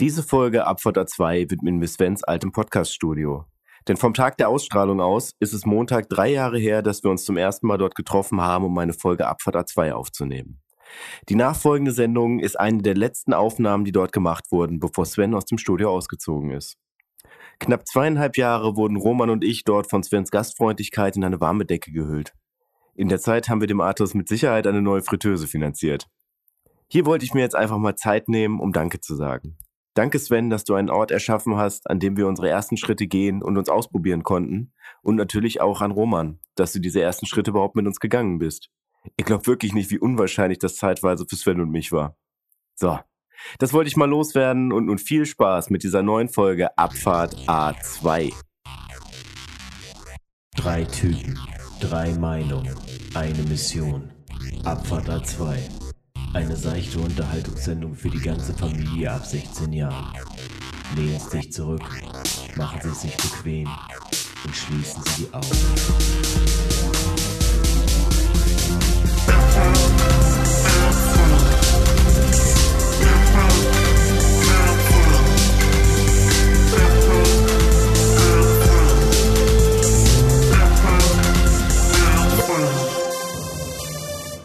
Diese Folge Abfahrt 2 widmen wir Svens altem Podcaststudio. Denn vom Tag der Ausstrahlung aus ist es Montag drei Jahre her, dass wir uns zum ersten Mal dort getroffen haben, um eine Folge Abfahrt A2 aufzunehmen. Die nachfolgende Sendung ist eine der letzten Aufnahmen, die dort gemacht wurden, bevor Sven aus dem Studio ausgezogen ist. Knapp zweieinhalb Jahre wurden Roman und ich dort von Svens Gastfreundlichkeit in eine warme Decke gehüllt. In der Zeit haben wir dem Arthurs mit Sicherheit eine neue Fritteuse finanziert. Hier wollte ich mir jetzt einfach mal Zeit nehmen, um Danke zu sagen. Danke Sven, dass du einen Ort erschaffen hast, an dem wir unsere ersten Schritte gehen und uns ausprobieren konnten. Und natürlich auch an Roman, dass du diese ersten Schritte überhaupt mit uns gegangen bist. Ich glaube wirklich nicht, wie unwahrscheinlich das zeitweise für Sven und mich war. So, das wollte ich mal loswerden und nun viel Spaß mit dieser neuen Folge Abfahrt A2. Drei Typen, drei Meinungen, eine Mission. Abfahrt A2. Eine seichte Unterhaltungssendung für die ganze Familie ab 16 Jahren. Lehnen Sie sich zurück, machen Sie sich bequem und schließen Sie die Augen.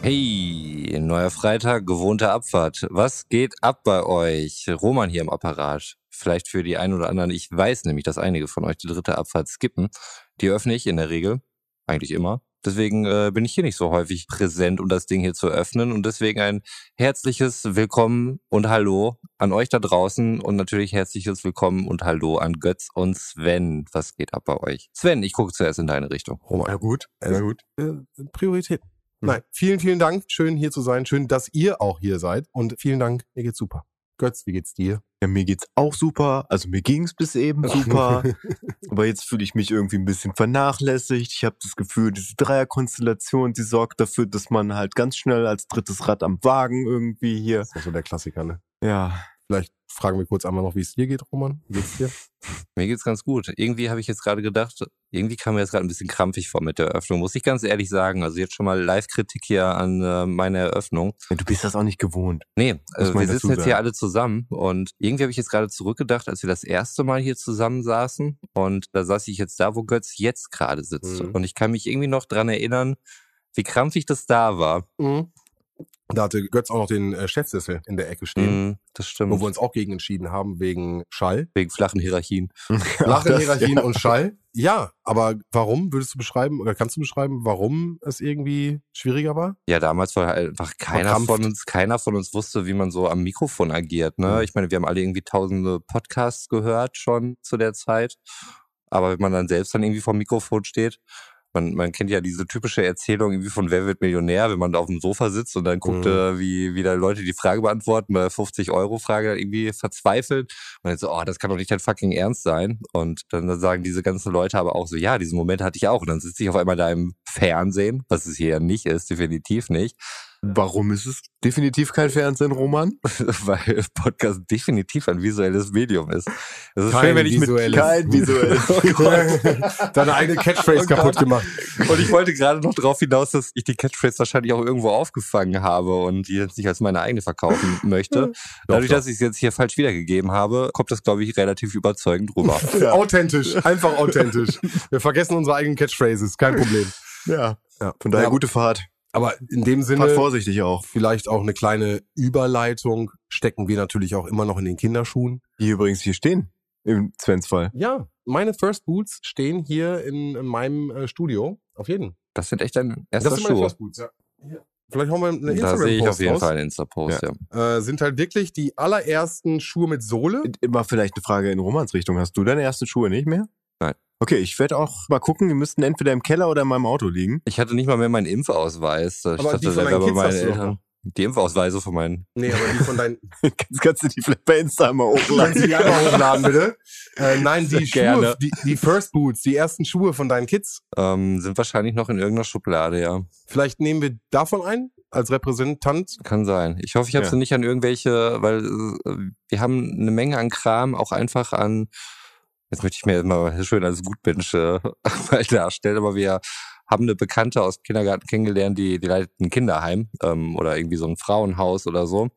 Hey, neuer Freitag, gewohnte Abfahrt. Was geht ab bei euch? Roman hier im Apparat. Vielleicht für die einen oder anderen. Ich weiß nämlich, dass einige von euch die dritte Abfahrt skippen. Die öffne ich in der Regel. Eigentlich immer. Deswegen äh, bin ich hier nicht so häufig präsent, um das Ding hier zu öffnen. Und deswegen ein herzliches Willkommen und Hallo an euch da draußen und natürlich herzliches Willkommen und Hallo an Götz und Sven. Was geht ab bei euch? Sven, ich gucke zuerst in deine Richtung. Roman. Ja gut, ja gut. Äh, Priorität. Nein, vielen, vielen Dank. Schön hier zu sein. Schön, dass ihr auch hier seid. Und vielen Dank. Mir geht's super. Götz, wie geht's dir? Ja, mir geht's auch super. Also mir ging's bis eben super. Aber jetzt fühle ich mich irgendwie ein bisschen vernachlässigt. Ich habe das Gefühl, diese Dreierkonstellation, die sorgt dafür, dass man halt ganz schnell als drittes Rad am Wagen irgendwie hier. Das ist so der Klassiker, ne? Ja. Vielleicht fragen wir kurz einmal noch, wie es dir geht, Roman. Wie geht's dir? Mir geht's ganz gut. Irgendwie habe ich jetzt gerade gedacht, irgendwie kam mir jetzt gerade ein bisschen krampfig vor mit der Eröffnung, muss ich ganz ehrlich sagen. Also jetzt schon mal Live-Kritik hier an äh, meine Eröffnung. Du bist das auch nicht gewohnt. Nee, also man wir sitzen jetzt hier alle zusammen und irgendwie habe ich jetzt gerade zurückgedacht, als wir das erste Mal hier zusammen saßen und da saß ich jetzt da, wo Götz jetzt gerade sitzt. Mhm. Und ich kann mich irgendwie noch dran erinnern, wie krampfig das da war. Mhm. Da hatte Götz auch noch den äh, Chefsessel in der Ecke stehen, Mhm, das stimmt. wo wir uns auch gegen entschieden haben, wegen Schall. Wegen flachen Hierarchien. Flache Hierarchien ja. und Schall. Ja, aber warum würdest du beschreiben oder kannst du beschreiben, warum es irgendwie schwieriger war? Ja, damals war einfach keiner Verkrampft. von uns, keiner von uns wusste, wie man so am Mikrofon agiert. Ne? Mhm. Ich meine, wir haben alle irgendwie tausende Podcasts gehört schon zu der Zeit. Aber wenn man dann selbst dann irgendwie vom Mikrofon steht, man, man kennt ja diese typische Erzählung irgendwie von Wer wird Millionär, wenn man da auf dem Sofa sitzt und dann guckt, Mhm. äh, wie, wie da Leute die Frage beantworten, bei 50-Euro-Frage dann irgendwie verzweifelt. Und dann so, oh, das kann doch nicht dein fucking Ernst sein. Und dann, dann sagen diese ganzen Leute aber auch so, ja, diesen Moment hatte ich auch. Und dann sitze ich auf einmal da im Fernsehen, was es hier ja nicht ist, definitiv nicht. Warum ist es definitiv kein Fernsehen, Roman? weil Podcast definitiv ein visuelles Medium ist. Es ist Kein schön, wenn ich mit visuelles. Kein visuelles. Oh. Deine eigene Catchphrase Oh kaputt gemacht. Und ich wollte gerade noch darauf hinaus, dass ich die Catchphrase wahrscheinlich auch irgendwo aufgefangen habe und die jetzt nicht als meine eigene verkaufen möchte. Dadurch, dass ich es jetzt hier falsch wiedergegeben habe, kommt das, glaube ich, relativ überzeugend rüber. Authentisch, einfach authentisch. Wir vergessen unsere eigenen Catchphrases, kein Problem. Ja. Ja. Von daher Ja, gute Fahrt. Aber in dem Sinne, vorsichtig auch. vielleicht auch eine kleine Überleitung, stecken wir natürlich auch immer noch in den Kinderschuhen. Die übrigens hier stehen. Im Svens Fall. Ja, meine First Boots stehen hier in, in meinem äh, Studio. Auf jeden. Das sind echt dein erster das sind meine. First Boots, ja. Hier. Vielleicht haben wir eine Da sehe ich auf Instagram-Post jeden raus. Fall einen Insta-Post, ja. Äh, sind halt wirklich die allerersten Schuhe mit Sohle. Immer vielleicht eine Frage in Romans Richtung. Hast du deine ersten Schuhe nicht mehr? Nein. Okay, ich werde auch mal gucken. Die müssten entweder im Keller oder in meinem Auto liegen. Ich hatte nicht mal mehr meinen Impfausweis. Ich Aber dachte, die von der wäre bei Kids meinen hast du doch Eltern. Die Impfausweise von meinen. Nee, aber die von deinen. Kannst, kannst du die vielleicht bei Insta mal Kannst du hochladen? die einmal hochladen, bitte? Äh, nein, Sehr die Schuhe, gerne. die, die First Boots, die ersten Schuhe von deinen Kids. Ähm, sind wahrscheinlich noch in irgendeiner Schublade, ja. Vielleicht nehmen wir davon ein als Repräsentant. Kann sein. Ich hoffe, ich habe Ja. sie nicht an irgendwelche, weil äh, wir haben eine Menge an Kram, auch einfach an, jetzt möchte ich mir mal schön als Gutmensch äh, darstellen, aber wir haben eine Bekannte aus dem Kindergarten kennengelernt, die, die leitet ein Kinderheim ähm, oder irgendwie so ein Frauenhaus oder so.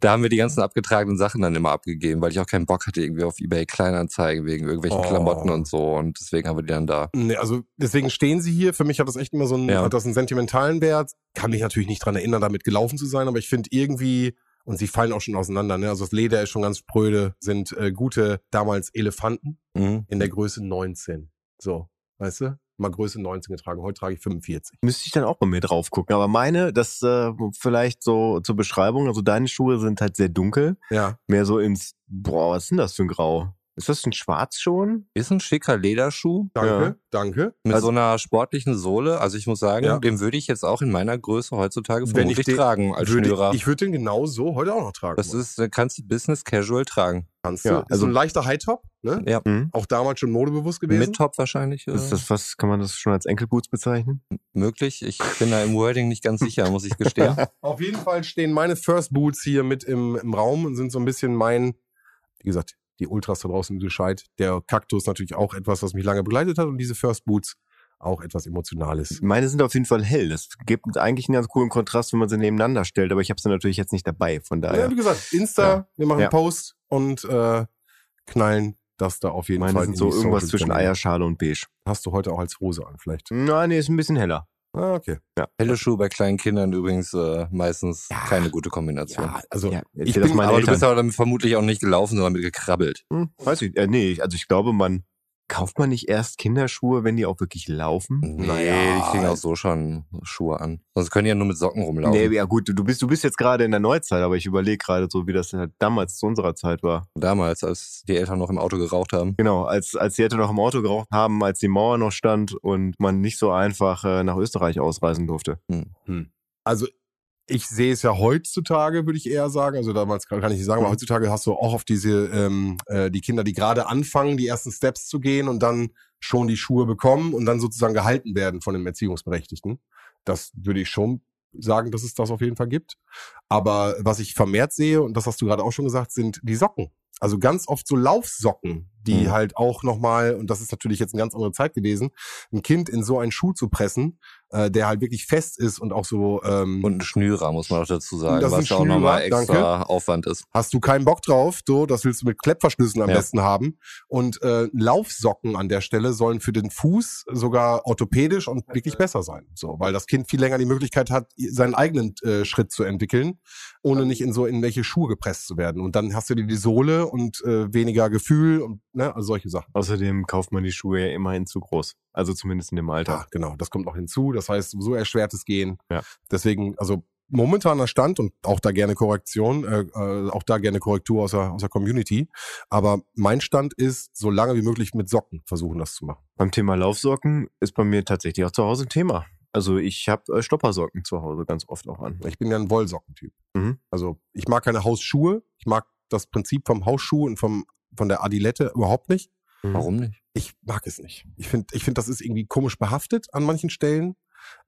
da haben wir die ganzen abgetragenen Sachen dann immer abgegeben, weil ich auch keinen Bock hatte irgendwie auf eBay Kleinanzeigen wegen irgendwelchen Oh. Klamotten und so. Und deswegen haben wir die dann da. Nee, also deswegen stehen sie hier. Für mich hat das echt immer so einen, Ja. hat das einen sentimentalen Wert. Kann mich natürlich nicht dran erinnern, damit gelaufen zu sein, aber ich finde irgendwie, und sie fallen auch schon auseinander, ne? Also das Leder ist schon ganz spröde, sind äh, gute damals Elefanten Mhm. in der Größe 19. So, weißt du? Mal Größe 19 getragen. Heute trage ich 45. Müsste ich dann auch bei mir drauf gucken. Aber meine, das äh, vielleicht so zur Beschreibung, also deine Schuhe sind halt sehr dunkel. Ja. Mehr so ins, boah, was ist denn das für ein Grau? Ist das ein Schwarz schon? Ist ein schicker Lederschuh Danke, Ja. danke. mit Also- so einer sportlichen Sohle. Also ich muss sagen, Ja. den würde ich jetzt auch in meiner Größe heutzutage Wenn ich vermutlich den- tragen als würde, Schnürer. ich würde den genau so heute auch noch tragen. das ist, kannst du Business Casual tragen. Kannst du. Ja, ist also- so ein leichter Hightop, ne? Ja. Mhm. Auch damals schon modebewusst gewesen. Mit Top wahrscheinlich. Äh, Ist das was, kann man das schon als Enkelboots bezeichnen? möglich. Ich bin da im Wording nicht ganz sicher, muss ich gestehen. Auf jeden Fall stehen meine First Boots hier mit im, im Raum und sind so ein bisschen mein, wie gesagt, die Ultras da draußen Bescheid. Der Kaktus natürlich auch etwas, was mich lange begleitet hat und diese First Boots auch etwas Emotionales. Meine sind auf jeden Fall hell. Das gibt eigentlich einen ganz coolen Kontrast, wenn man sie nebeneinander stellt, aber ich habe sie natürlich jetzt nicht dabei, von Ja, daher. wie gesagt, Insta, Ja. wir machen Ja. einen Post und äh, knallen das da auf jeden Meine Fall. sind in so irgendwas Social zwischen. Eierschale und Beige. Hast du heute auch als Hose an, vielleicht. Na, nee, ist ein bisschen heller. Ah, okay. Helle Schuhe bei kleinen Kindern übrigens äh, meistens keine gute Kombination. Ja, also Ja, ich bin, aber du Eltern. bist aber damit vermutlich auch nicht gelaufen, sondern mit gekrabbelt. Hm, weiß ich, äh, nee, also ich glaube, man kauft man nicht erst Kinderschuhe, wenn die auch wirklich laufen? Nee, Naja. die kriegen auch so schon Schuhe an. Sonst können die ja nur mit Socken rumlaufen. Nee, ja gut, du- bist, du bist jetzt gerade in der Neuzeit, aber ich überlege gerade so, wie das halt damals zu unserer Zeit war. Damals, als die Eltern noch im Auto geraucht haben. Genau, als, als die Eltern noch im Auto geraucht haben, als die Mauer noch stand und man nicht so einfach äh, nach Österreich ausreisen durfte. also ich sehe es ja heutzutage, würde ich eher sagen. Also damals kann ich nicht sagen, aber Mhm. heutzutage hast du auch auf diese ähm, äh, die Kinder, die gerade anfangen, die ersten Steps zu gehen und dann schon die Schuhe bekommen und dann sozusagen gehalten werden von dem Erziehungsberechtigten. Das würde ich schon sagen, dass es das auf jeden Fall gibt. Aber was ich vermehrt sehe, und das hast du gerade auch schon gesagt, sind die Socken. Also ganz oft so Laufsocken, die Mhm. halt auch nochmal, und das ist natürlich jetzt eine ganz andere Zeit gewesen, ein Kind in so einen Schuh zu pressen, äh, der halt wirklich fest ist und auch so ähm, Und ein Schnürer, muss man auch dazu sagen, Das was ja auch nochmal extra Aufwand ist. Hast du keinen Bock drauf, so, das willst du mit Klettverschlüssen am Ja. besten haben. Und äh, Laufsocken an der Stelle sollen für den Fuß sogar orthopädisch und wirklich besser sein. So, weil das Kind viel länger die Möglichkeit hat, seinen eigenen äh, Schritt zu entwickeln, ohne nicht in so in welche Schuhe gepresst zu werden. Und dann hast du dir die Sohle und äh, weniger Gefühl und ne, also solche Sachen. Außerdem kauft man die Schuhe ja immerhin zu groß. Also zumindest in dem Alter. Ja, genau, das kommt noch hinzu. Das heißt, so erschwertes Gehen. Ja. Deswegen, also momentaner Stand und auch da gerne Korrektion, äh, äh, auch da gerne Korrektur aus der, aus der Community. Aber mein Stand ist, so lange wie möglich mit Socken versuchen, das zu machen. Beim Thema Laufsocken ist bei mir tatsächlich auch zu Hause ein Thema. Also ich habe äh, Stoppersocken zu Hause ganz oft auch an. Ich bin ja ein Wollsockentyp. Mhm. Also ich mag keine Hausschuhe. Ich mag das Prinzip vom Hausschuh und vom von der Adilette überhaupt nicht. Warum nicht? Ich mag es nicht. Ich finde, ich finde, das ist irgendwie komisch behaftet an manchen Stellen.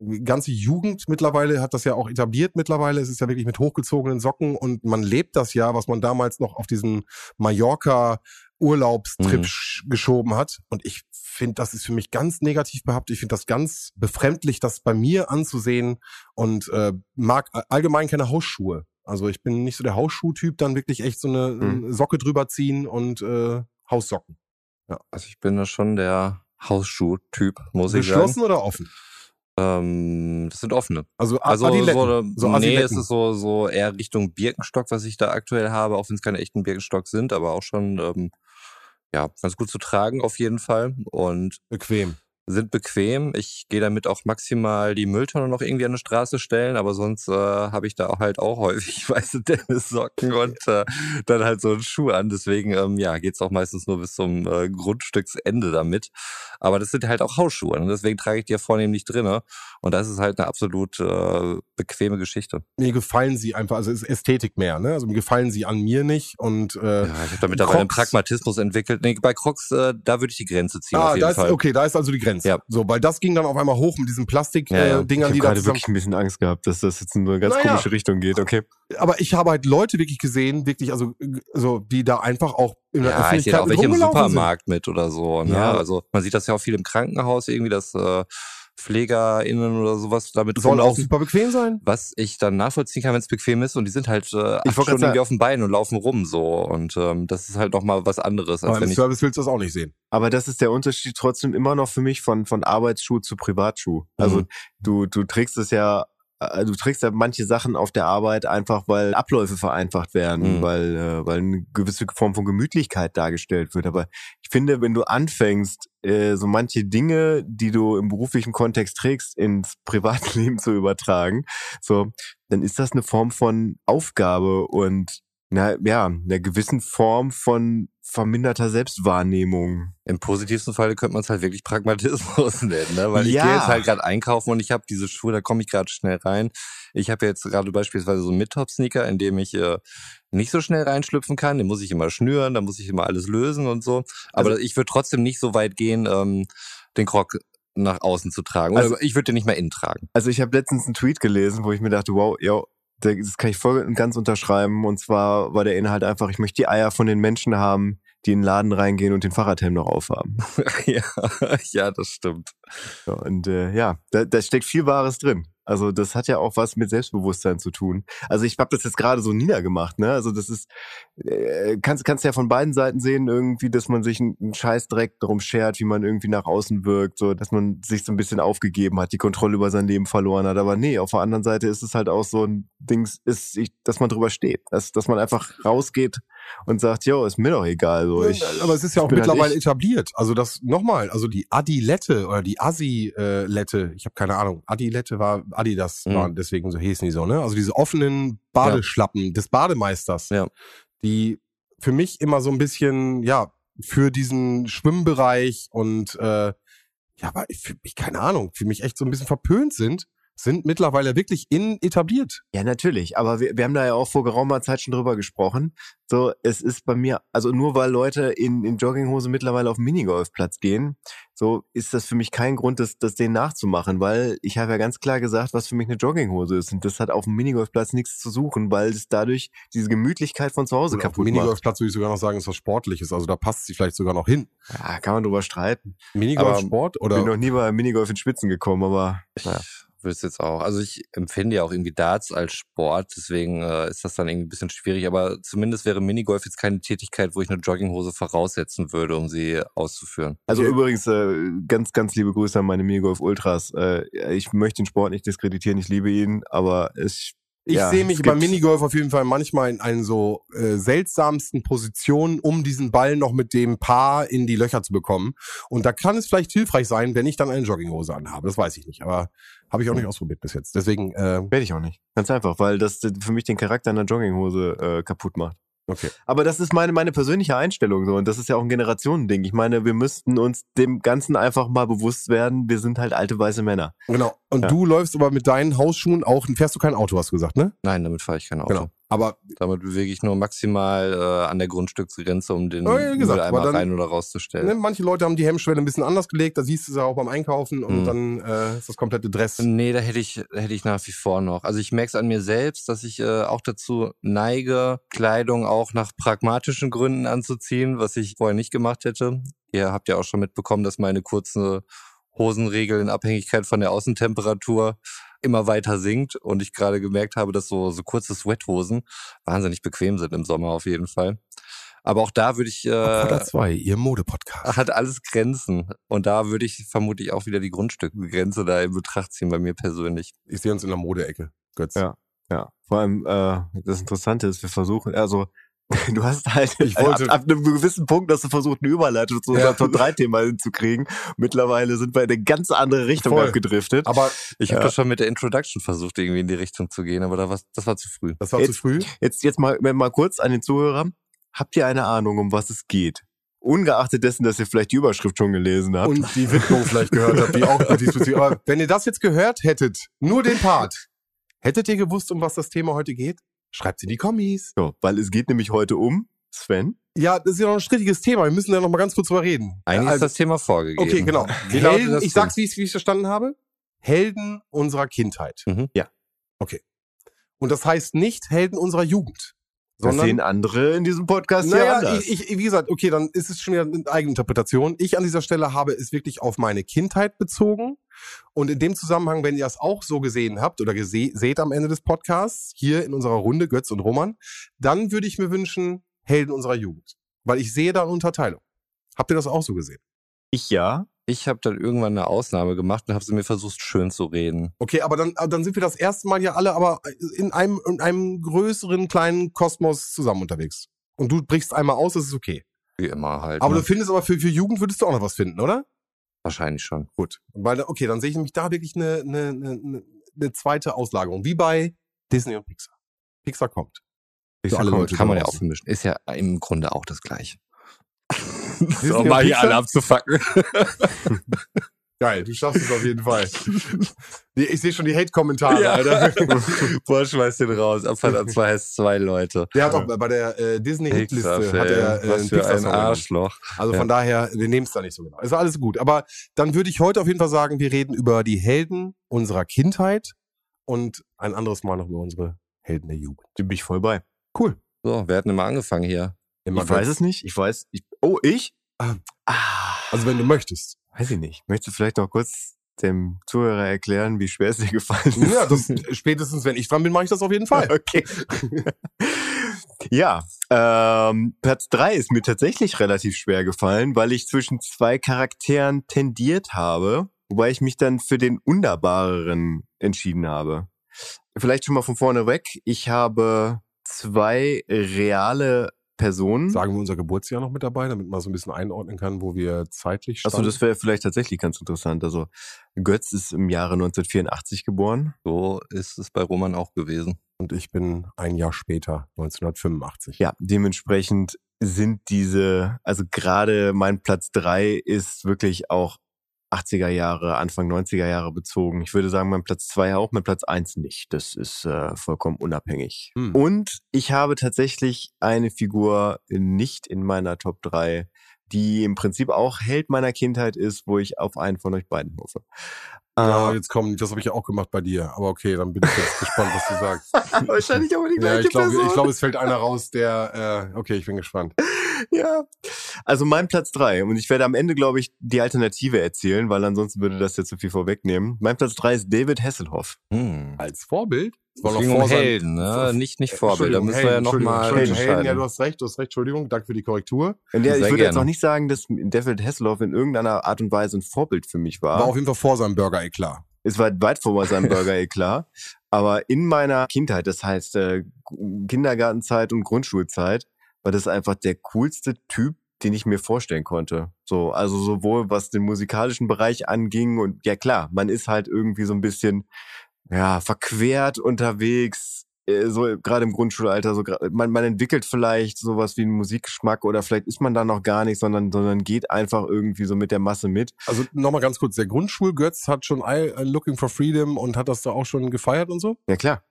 Die ganze Jugend mittlerweile hat das ja auch etabliert mittlerweile. Es ist ja wirklich mit hochgezogenen Socken und man lebt das ja, was man damals noch auf diesen Mallorca Urlaubstrip Mhm. sch- geschoben hat. Und ich finde, das ist für mich ganz negativ behaftet. Ich finde das ganz befremdlich, das bei mir anzusehen und äh, mag allgemein keine Hausschuhe. Also ich bin nicht so der Hausschuhtyp, dann wirklich echt so eine Mhm. Socke drüber ziehen und äh, Haussocken. Also ich bin da schon der Hausschuh-Typ, muss ich Geschlossen sagen. oder offen? Ähm, das sind offene. Also, Also Adiletten. so, so nee, es ist so, so eher Richtung Birkenstock, was ich da aktuell habe, auch wenn es keine echten Birkenstock sind, aber auch schon ähm, ja, ganz gut zu tragen auf jeden Fall. Und bequem. Sind bequem. Ich gehe damit auch maximal die Mülltonne noch irgendwie an die Straße stellen, aber sonst äh, habe ich da auch halt auch häufig weiße Tennissocken und äh, dann halt so einen Schuh an. Deswegen ähm, ja, geht's auch meistens nur bis zum äh, Grundstücksende damit. Aber das sind halt auch Hausschuhe und deswegen trage ich die ja vornehmlich drinne. Und das ist halt eine absolut äh, bequeme Geschichte. Mir gefallen sie einfach, also es ist Ästhetik mehr, ne? Also mir gefallen sie an mir nicht und äh, Ja, ich habe da mittlerweile einen. Pragmatismus entwickelt. Nee, bei Crocs, äh, da würde ich die Grenze ziehen ah, auf jeden da ist, Fall. okay, da ist also die Grenze. Ja. So, weil das ging dann auf einmal hoch mit diesen Plastik Ja, ja. äh, Ich habe Dingern, die da gerade zusammen. wirklich ein bisschen Angst gehabt, dass das jetzt in eine ganz Naja. komische Richtung geht. Okay. Aber ich habe halt Leute wirklich gesehen, wirklich, also, also die da einfach auch in der Ja, ich sehe Öffentlichkeit auch welche im Supermarkt mit oder so. Ne? Ja. Also man sieht das ja auch viel im Krankenhaus irgendwie, dass äh, PflegerInnen oder sowas damit Soll auch super bequem sein. Was ich dann nachvollziehen kann, wenn es bequem ist und die sind halt äh, acht Stunden irgendwie auf dem Bein und laufen rum so und ähm, das ist halt nochmal was anderes, als Aber wenn im ich Service willst du das auch nicht sehen. Aber das ist der Unterschied trotzdem immer noch für mich von, von Arbeitsschuh zu Privatschuh. Also Mhm. du, du trägst es ja, du trägst ja manche Sachen auf der Arbeit einfach, weil Abläufe vereinfacht werden, Mhm. weil, äh, weil eine gewisse Form von Gemütlichkeit dargestellt wird. Aber ich finde, wenn du anfängst, äh, so manche Dinge, die du im beruflichen Kontext trägst, ins Privatleben zu übertragen, so, dann ist das eine Form von Aufgabe und na ja, einer gewissen Form von verminderter Selbstwahrnehmung. Im positivsten Falle könnte man es halt wirklich Pragmatismus nennen, ne? weil ich Ja. gehe jetzt halt gerade einkaufen und ich habe diese Schuhe, da komme ich gerade schnell rein. Ich habe jetzt gerade beispielsweise so einen Mid-Top-Sneaker, in dem ich äh, nicht so schnell reinschlüpfen kann. Den muss ich immer schnüren, da muss ich immer alles lösen und so. Aber Also- ich würde trotzdem nicht so weit gehen, ähm, den Krog nach außen zu tragen. Oder Also- ich würde den nicht mehr innen tragen. Also ich habe letztens einen Tweet gelesen, wo ich mir dachte, wow, ja, das kann ich voll und ganz unterschreiben. Und zwar war der Inhalt einfach, ich möchte die Eier von den Menschen haben, die in den Laden reingehen und den Fahrradhelm noch aufhaben. ja, ja, das stimmt. Und äh, ja, da, da steckt viel Wahres drin. Also das hat ja auch was mit Selbstbewusstsein zu tun. Also ich habe das jetzt gerade so niedergemacht, ne? Also das ist, äh, kannst kannst ja von beiden Seiten sehen irgendwie, dass man sich einen, Scheißdreck darum schert, wie man irgendwie nach außen wirkt, so dass man sich so ein bisschen aufgegeben hat, die Kontrolle über sein Leben verloren hat. Aber nee, auf der anderen Seite ist es halt auch so ein Dings, ist, dass man drüber steht, dass, dass man einfach rausgeht und sagt, jo, ist mir doch egal. So, ich, aber es ist ja ich auch halt mittlerweile ich. etabliert. Also das nochmal, also die Adilette oder die Assi-Lette, ich habe keine Ahnung, Adilette war Adidas, Mhm. waren deswegen so hießen die so, ne? Also diese offenen Badeschlappen des Bademeisters, Ja. die für mich immer so ein bisschen, ja, für diesen Schwimmbereich und äh, ja, aber für mich, keine Ahnung, für mich echt so ein bisschen verpönt sind, sind mittlerweile wirklich in etabliert. Ja, natürlich. Aber wir, wir haben da ja auch vor geraumer Zeit schon drüber gesprochen. So, es ist bei mir, also nur weil Leute in, in Jogginghose mittlerweile auf den Minigolfplatz gehen, so ist das für mich kein Grund, das, das denen nachzumachen, weil ich habe ja ganz klar gesagt, was für mich eine Jogginghose ist. Und das hat auf dem Minigolfplatz nichts zu suchen, weil es dadurch diese Gemütlichkeit von zu Hause Und auf dem kaputt macht. Minigolfplatz würde ich sogar noch sagen, ist was Sportliches. Also da passt sie vielleicht sogar noch hin. Ja, kann man drüber streiten. Minigolfsport Ich oder bin noch nie bei Minigolf in Spitzen gekommen, aber naja. Ich würde es jetzt auch. Also ich empfinde ja auch irgendwie Darts als Sport, deswegen äh, ist das dann irgendwie ein bisschen schwierig. Aber zumindest wäre Minigolf jetzt keine Tätigkeit, wo ich eine Jogginghose voraussetzen würde, um sie auszuführen. Also Okay. übrigens, äh, ganz, ganz liebe Grüße an meine Minigolf Ultras. Äh, ich möchte den Sport nicht diskreditieren, ich liebe ihn, aber es Ich ja, sehe mich beim Minigolf auf jeden Fall manchmal in einen so äh, seltsamsten Positionen, um diesen Ball noch mit dem Paar in die Löcher zu bekommen. Und da kann es vielleicht hilfreich sein, wenn ich dann eine Jogginghose anhabe. Das weiß ich nicht, aber habe ich auch nicht ausprobiert bis jetzt. Deswegen, äh, Werde ich auch nicht. Ganz einfach, weil das für mich den Charakter einer Jogginghose äh, kaputt macht. Okay. Aber das ist meine, meine persönliche Einstellung so. Und das ist ja auch ein Generationending. Ich meine, wir müssten uns dem Ganzen einfach mal bewusst werden, wir sind halt alte weiße Männer. Genau. Und Ja. du läufst aber mit deinen Hausschuhen auch, fährst du kein Auto, hast du gesagt, ne? Nein, damit fahre ich kein Auto. Genau. Aber Damit bewege ich nur maximal äh, an der Grundstücksgrenze, um den Ja, ja, gesagt, aber dann- rein oder rauszustellen. ne, manche Leute haben die Hemmschwelle ein bisschen anders gelegt, da siehst du sie auch beim Einkaufen und Mhm. dann äh, ist das komplette Dress. Nee, da hätte ich, hätte ich nach wie vor noch. Also ich merke es an mir selbst, dass ich äh, auch dazu neige, Kleidung auch nach pragmatischen Gründen anzuziehen, was ich vorher nicht gemacht hätte. Ihr habt ja auch schon mitbekommen, dass meine kurze Hosenregel in Abhängigkeit von der Außentemperatur immer weiter sinkt und ich gerade gemerkt habe, dass so, so kurze Sweathosen wahnsinnig bequem sind im Sommer auf jeden Fall. Aber auch da würde ich Oder äh, zwei, ihr Modepodcast. hat alles Grenzen. Und da würde ich vermutlich auch wieder die Grundstückgrenze da in Betracht ziehen bei mir persönlich. Ich sehe uns in der Modeecke, Götz. Ja. Ja, vor allem äh, das Interessante ist, wir versuchen, also du hast halt Ich wollte- ab, ab einem gewissen Punkt hast du versucht, eine Überleitung zu unserem Ja. Top 3 Thema hinzukriegen. Mittlerweile sind wir in eine ganz andere Richtung Voll. abgedriftet. Aber Ich habe Ja. das schon mit der Introduction versucht, irgendwie in die Richtung zu gehen, aber da war, das war zu früh. das war Jetzt- zu früh. Jetzt, jetzt mal, mal kurz an den Zuhörer. Habt ihr eine Ahnung, um was es geht? Ungeachtet dessen, dass ihr vielleicht die Überschrift schon gelesen habt. und die Widmung vielleicht gehört habt, die auch diesbezüglich. Aber wenn ihr das jetzt gehört hättet, nur den Part, hättet ihr gewusst, um was das Thema heute geht? Schreibt's in die Kommis. so, weil es geht nämlich heute um Sven. Ja, das ist ja noch ein strittiges Thema. Wir müssen da noch mal ganz kurz drüber reden. Eigentlich ist Also- das Thema vorgegeben. Okay, genau. Helden, ich sag's, wie ich es verstanden habe. Helden unserer Kindheit. Mhm. Ja. Okay. Und das heißt nicht Helden unserer Jugend. Das Sondern sehen andere in diesem Podcast ja naja, anders. ich, ich, wie gesagt, okay, dann ist es schon wieder eine Eigeninterpretation. Ich an dieser Stelle habe es wirklich auf meine Kindheit bezogen. Und in dem Zusammenhang, wenn ihr das auch so gesehen habt oder seht am Ende des Podcasts, hier in unserer Runde, Götz und Roman, dann würde ich mir wünschen, Helden unserer Jugend. Weil ich sehe da eine Unterteilung. Habt ihr das auch so gesehen? ich ja. Ich habe dann irgendwann eine Ausnahme gemacht und habe sie mir versucht, schön zu reden. Okay, aber dann, dann sind wir das erste Mal ja alle aber in einem, in einem größeren kleinen Kosmos zusammen unterwegs. Und du brichst einmal aus, das ist okay. Wie immer halt. Aber ne? du findest aber für, für Jugend würdest du auch noch was finden, oder? Wahrscheinlich schon. Gut. Weil, okay, dann sehe ich nämlich da wirklich eine, eine, eine, eine zweite Auslagerung. Wie bei Disney und Pixar. Pixar kommt. Ich alle sag, Leute Kann man ja auch vermischen. Ist ja im Grunde auch das Gleiche. So, mal hier alle abzufacken. Geil, du schaffst es auf jeden Fall. Ich sehe schon die Hate-Kommentare, Alter. Boah, schmeiß den raus. Abfall 2 heißt zwei Leute. Der hat auch bei der äh, Disney-Hitliste hat er äh, Was einen für ein. Arschloch. Also Ja. von daher, wir nehmen es da nicht so genau. Ist alles gut. Aber dann würde ich heute auf jeden Fall sagen, wir reden über die Helden unserer Kindheit und ein anderes Mal noch über unsere Helden der Jugend. Da bin ich voll bei. Cool. So, wer hat denn mal angefangen hier? Immer ich weiß es nicht. Ich weiß. Ich, oh, ich? Ah. Ah, Also wenn du möchtest. weiß ich nicht. Möchtest du vielleicht noch kurz dem Zuhörer erklären, wie schwer es dir gefallen ist? Ja, das, spätestens wenn ich dran bin, mache ich das auf jeden Fall. Okay. ja, ähm, Platz drei ist mir tatsächlich relativ schwer gefallen, weil ich zwischen zwei Charakteren tendiert habe, wobei ich mich dann für den Wunderbareren entschieden habe. Vielleicht schon mal von vorne weg. Ich habe zwei reale Personen. Sagen wir unser Geburtsjahr noch mit dabei, damit man so ein bisschen einordnen kann, wo wir zeitlich Achso, standen. das wäre vielleicht tatsächlich ganz interessant. Also Götz ist im Jahre 1984 geboren. So ist es bei Roman auch gewesen. und ich bin ein Jahr später, 1985. Ja, dementsprechend sind diese, also gerade mein Platz drei ist wirklich auch 80er Jahre, Anfang 90er Jahre bezogen. Ich würde sagen, mein Platz zwei auch, mein Platz eins nicht. Das ist äh, vollkommen unabhängig. Hm. Und ich habe tatsächlich eine Figur nicht in meiner Top drei, die im Prinzip auch Held meiner Kindheit ist, wo ich auf einen von euch beiden hoffe. Ja, Äh, jetzt kommen, das habe ich ja auch gemacht bei dir. Aber okay, dann bin ich jetzt gespannt, was du sagst. wahrscheinlich aber die Ja, gleiche ich glaube, Person. ich glaube, es fällt einer raus, der. Äh, okay, ich bin gespannt. Ja. Also mein Platz drei Und ich werde am Ende, glaube ich, die Alternative erzählen, weil ansonsten würde das jetzt zu viel vorwegnehmen. Mein Platz drei ist David Hasselhoff. Hm. Als Vorbild? Das war Es noch vor Helden, ne? Nicht, nicht Vorbild. Da müssen wir ja nochmal Helden, ja, du hast recht, du hast recht, Entschuldigung, danke für die Korrektur. Ja, ich Sehr würde jetzt gerne. auch nicht sagen, dass David Hasselhoff in irgendeiner Art und Weise ein Vorbild für mich war. War auf jeden Fall vor seinem Burger, eh klar. es war weit vor seinem Burger, eh klar. Aber in meiner Kindheit, das heißt äh, Kindergartenzeit und Grundschulzeit, war das einfach der coolste Typ, den ich mir vorstellen konnte. So, also sowohl was den musikalischen Bereich anging und ja klar, man ist halt irgendwie so ein bisschen ja verquert unterwegs, äh, so gerade im Grundschulalter. So man man entwickelt vielleicht sowas wie einen Musikgeschmack oder vielleicht ist man da noch gar nicht, sondern sondern geht einfach irgendwie so mit der Masse mit. Also nochmal ganz kurz, der Grundschulgötz hat schon I, uh, Looking for Freedom und hat das da auch schon gefeiert und so? Ja, klar.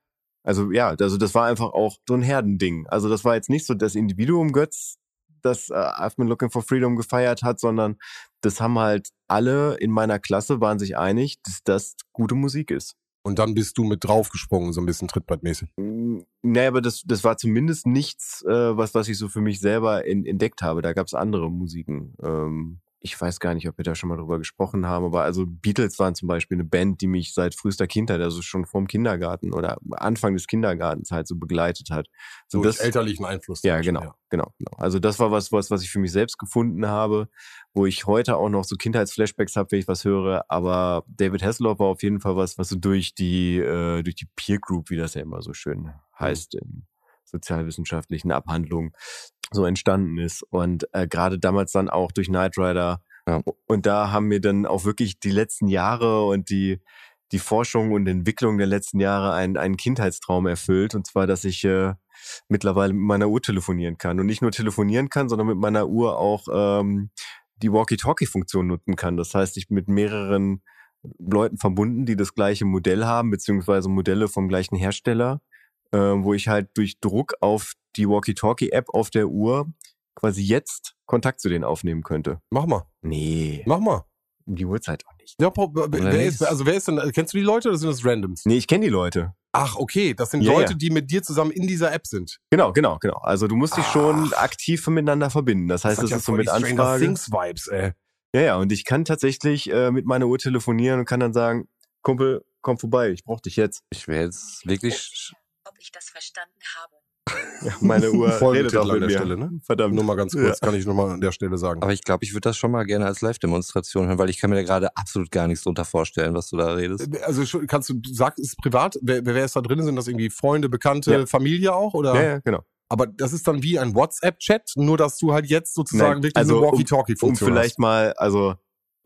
Also ja, also das war einfach auch so ein Herdending. Also das war jetzt nicht so das Individuum Götz, das äh, I've been looking for freedom gefeiert hat, sondern das haben halt alle in meiner Klasse waren sich einig, dass das gute Musik ist. Und dann bist du mit draufgesprungen, so ein bisschen trittbrettmäßig. Mm, Nee, aber das, das war zumindest nichts, äh, was, was ich so für mich selber in, entdeckt habe. Da gab es andere Musiken. Ähm, ich weiß gar nicht, ob wir da schon mal drüber gesprochen haben, aber also Beatles waren zum Beispiel eine Band, die mich seit frühester Kindheit, also schon vorm Kindergarten oder Anfang des Kindergartens halt so begleitet hat. So durch das, elterlichen Einfluss. ja, zum Beispiel, genau, genau, genau. Also das war was, was, was ich für mich selbst gefunden habe, wo ich heute auch noch so Kindheitsflashbacks habe, wenn ich was höre. Aber David Hasselhoff war auf jeden Fall was, was so durch die, äh, durch die Peer Group, wie das ja immer so schön heißt, in sozialwissenschaftlichen Abhandlungen so entstanden ist. Und äh, gerade damals dann auch durch Knight Rider. Ja. Und da haben mir dann auch wirklich die letzten Jahre und die, die Forschung und Entwicklung der letzten Jahre einen, einen Kindheitstraum erfüllt. Und zwar, dass ich äh, mittlerweile mit meiner Uhr telefonieren kann. Und nicht nur telefonieren kann, sondern mit meiner Uhr auch ähm, die Walkie-Talkie-Funktion nutzen kann. Das heißt, ich bin mit mehreren Leuten verbunden, die das gleiche Modell haben, beziehungsweise Modelle vom gleichen Hersteller, äh, wo ich halt durch Druck auf die Walkie-Talkie-App auf der Uhr quasi jetzt Kontakt zu denen aufnehmen könnte. Mach mal, Nee, mach mal. um die Uhrzeit auch nicht. Ja, Paul, wer, ist, also wer ist denn, kennst du die Leute oder sind das Randoms? Nee, ich kenne die Leute. Ach, okay, das sind Ja, Leute, ja. die mit dir zusammen in dieser App sind. Genau, genau, genau. Also du musst dich schon aktiv miteinander verbinden. Das heißt, das, ja ist so mit Anfrage. Things Vibes, ey. Ja, ja, und ich kann tatsächlich äh, mit meiner Uhr telefonieren und kann dann sagen, Kumpel, komm vorbei, ich brauch dich jetzt. Ich wäre jetzt wirklich. Ich das verstanden habe. Ja, meine Uhr redet Folgentitel auch an der mir. Stelle, ne? Verdammt. Nur mal ganz kurz, kann ich nur mal an der Stelle sagen. Aber ich glaube, ich würde das schon mal gerne als Live-Demonstration hören, weil ich kann mir da gerade absolut gar nichts drunter vorstellen, was du da redest. Also schon- kannst du, sag, ist es privat? Wer, wer ist da drin? Sind das irgendwie Freunde, Bekannte, Ja. Familie auch? Oder? Ja, ja, genau. Aber das ist dann wie ein WhatsApp-Chat, nur dass du halt jetzt sozusagen Nein, wirklich also eine um- Um Walkie-Talkie-Funktion vielleicht mal, also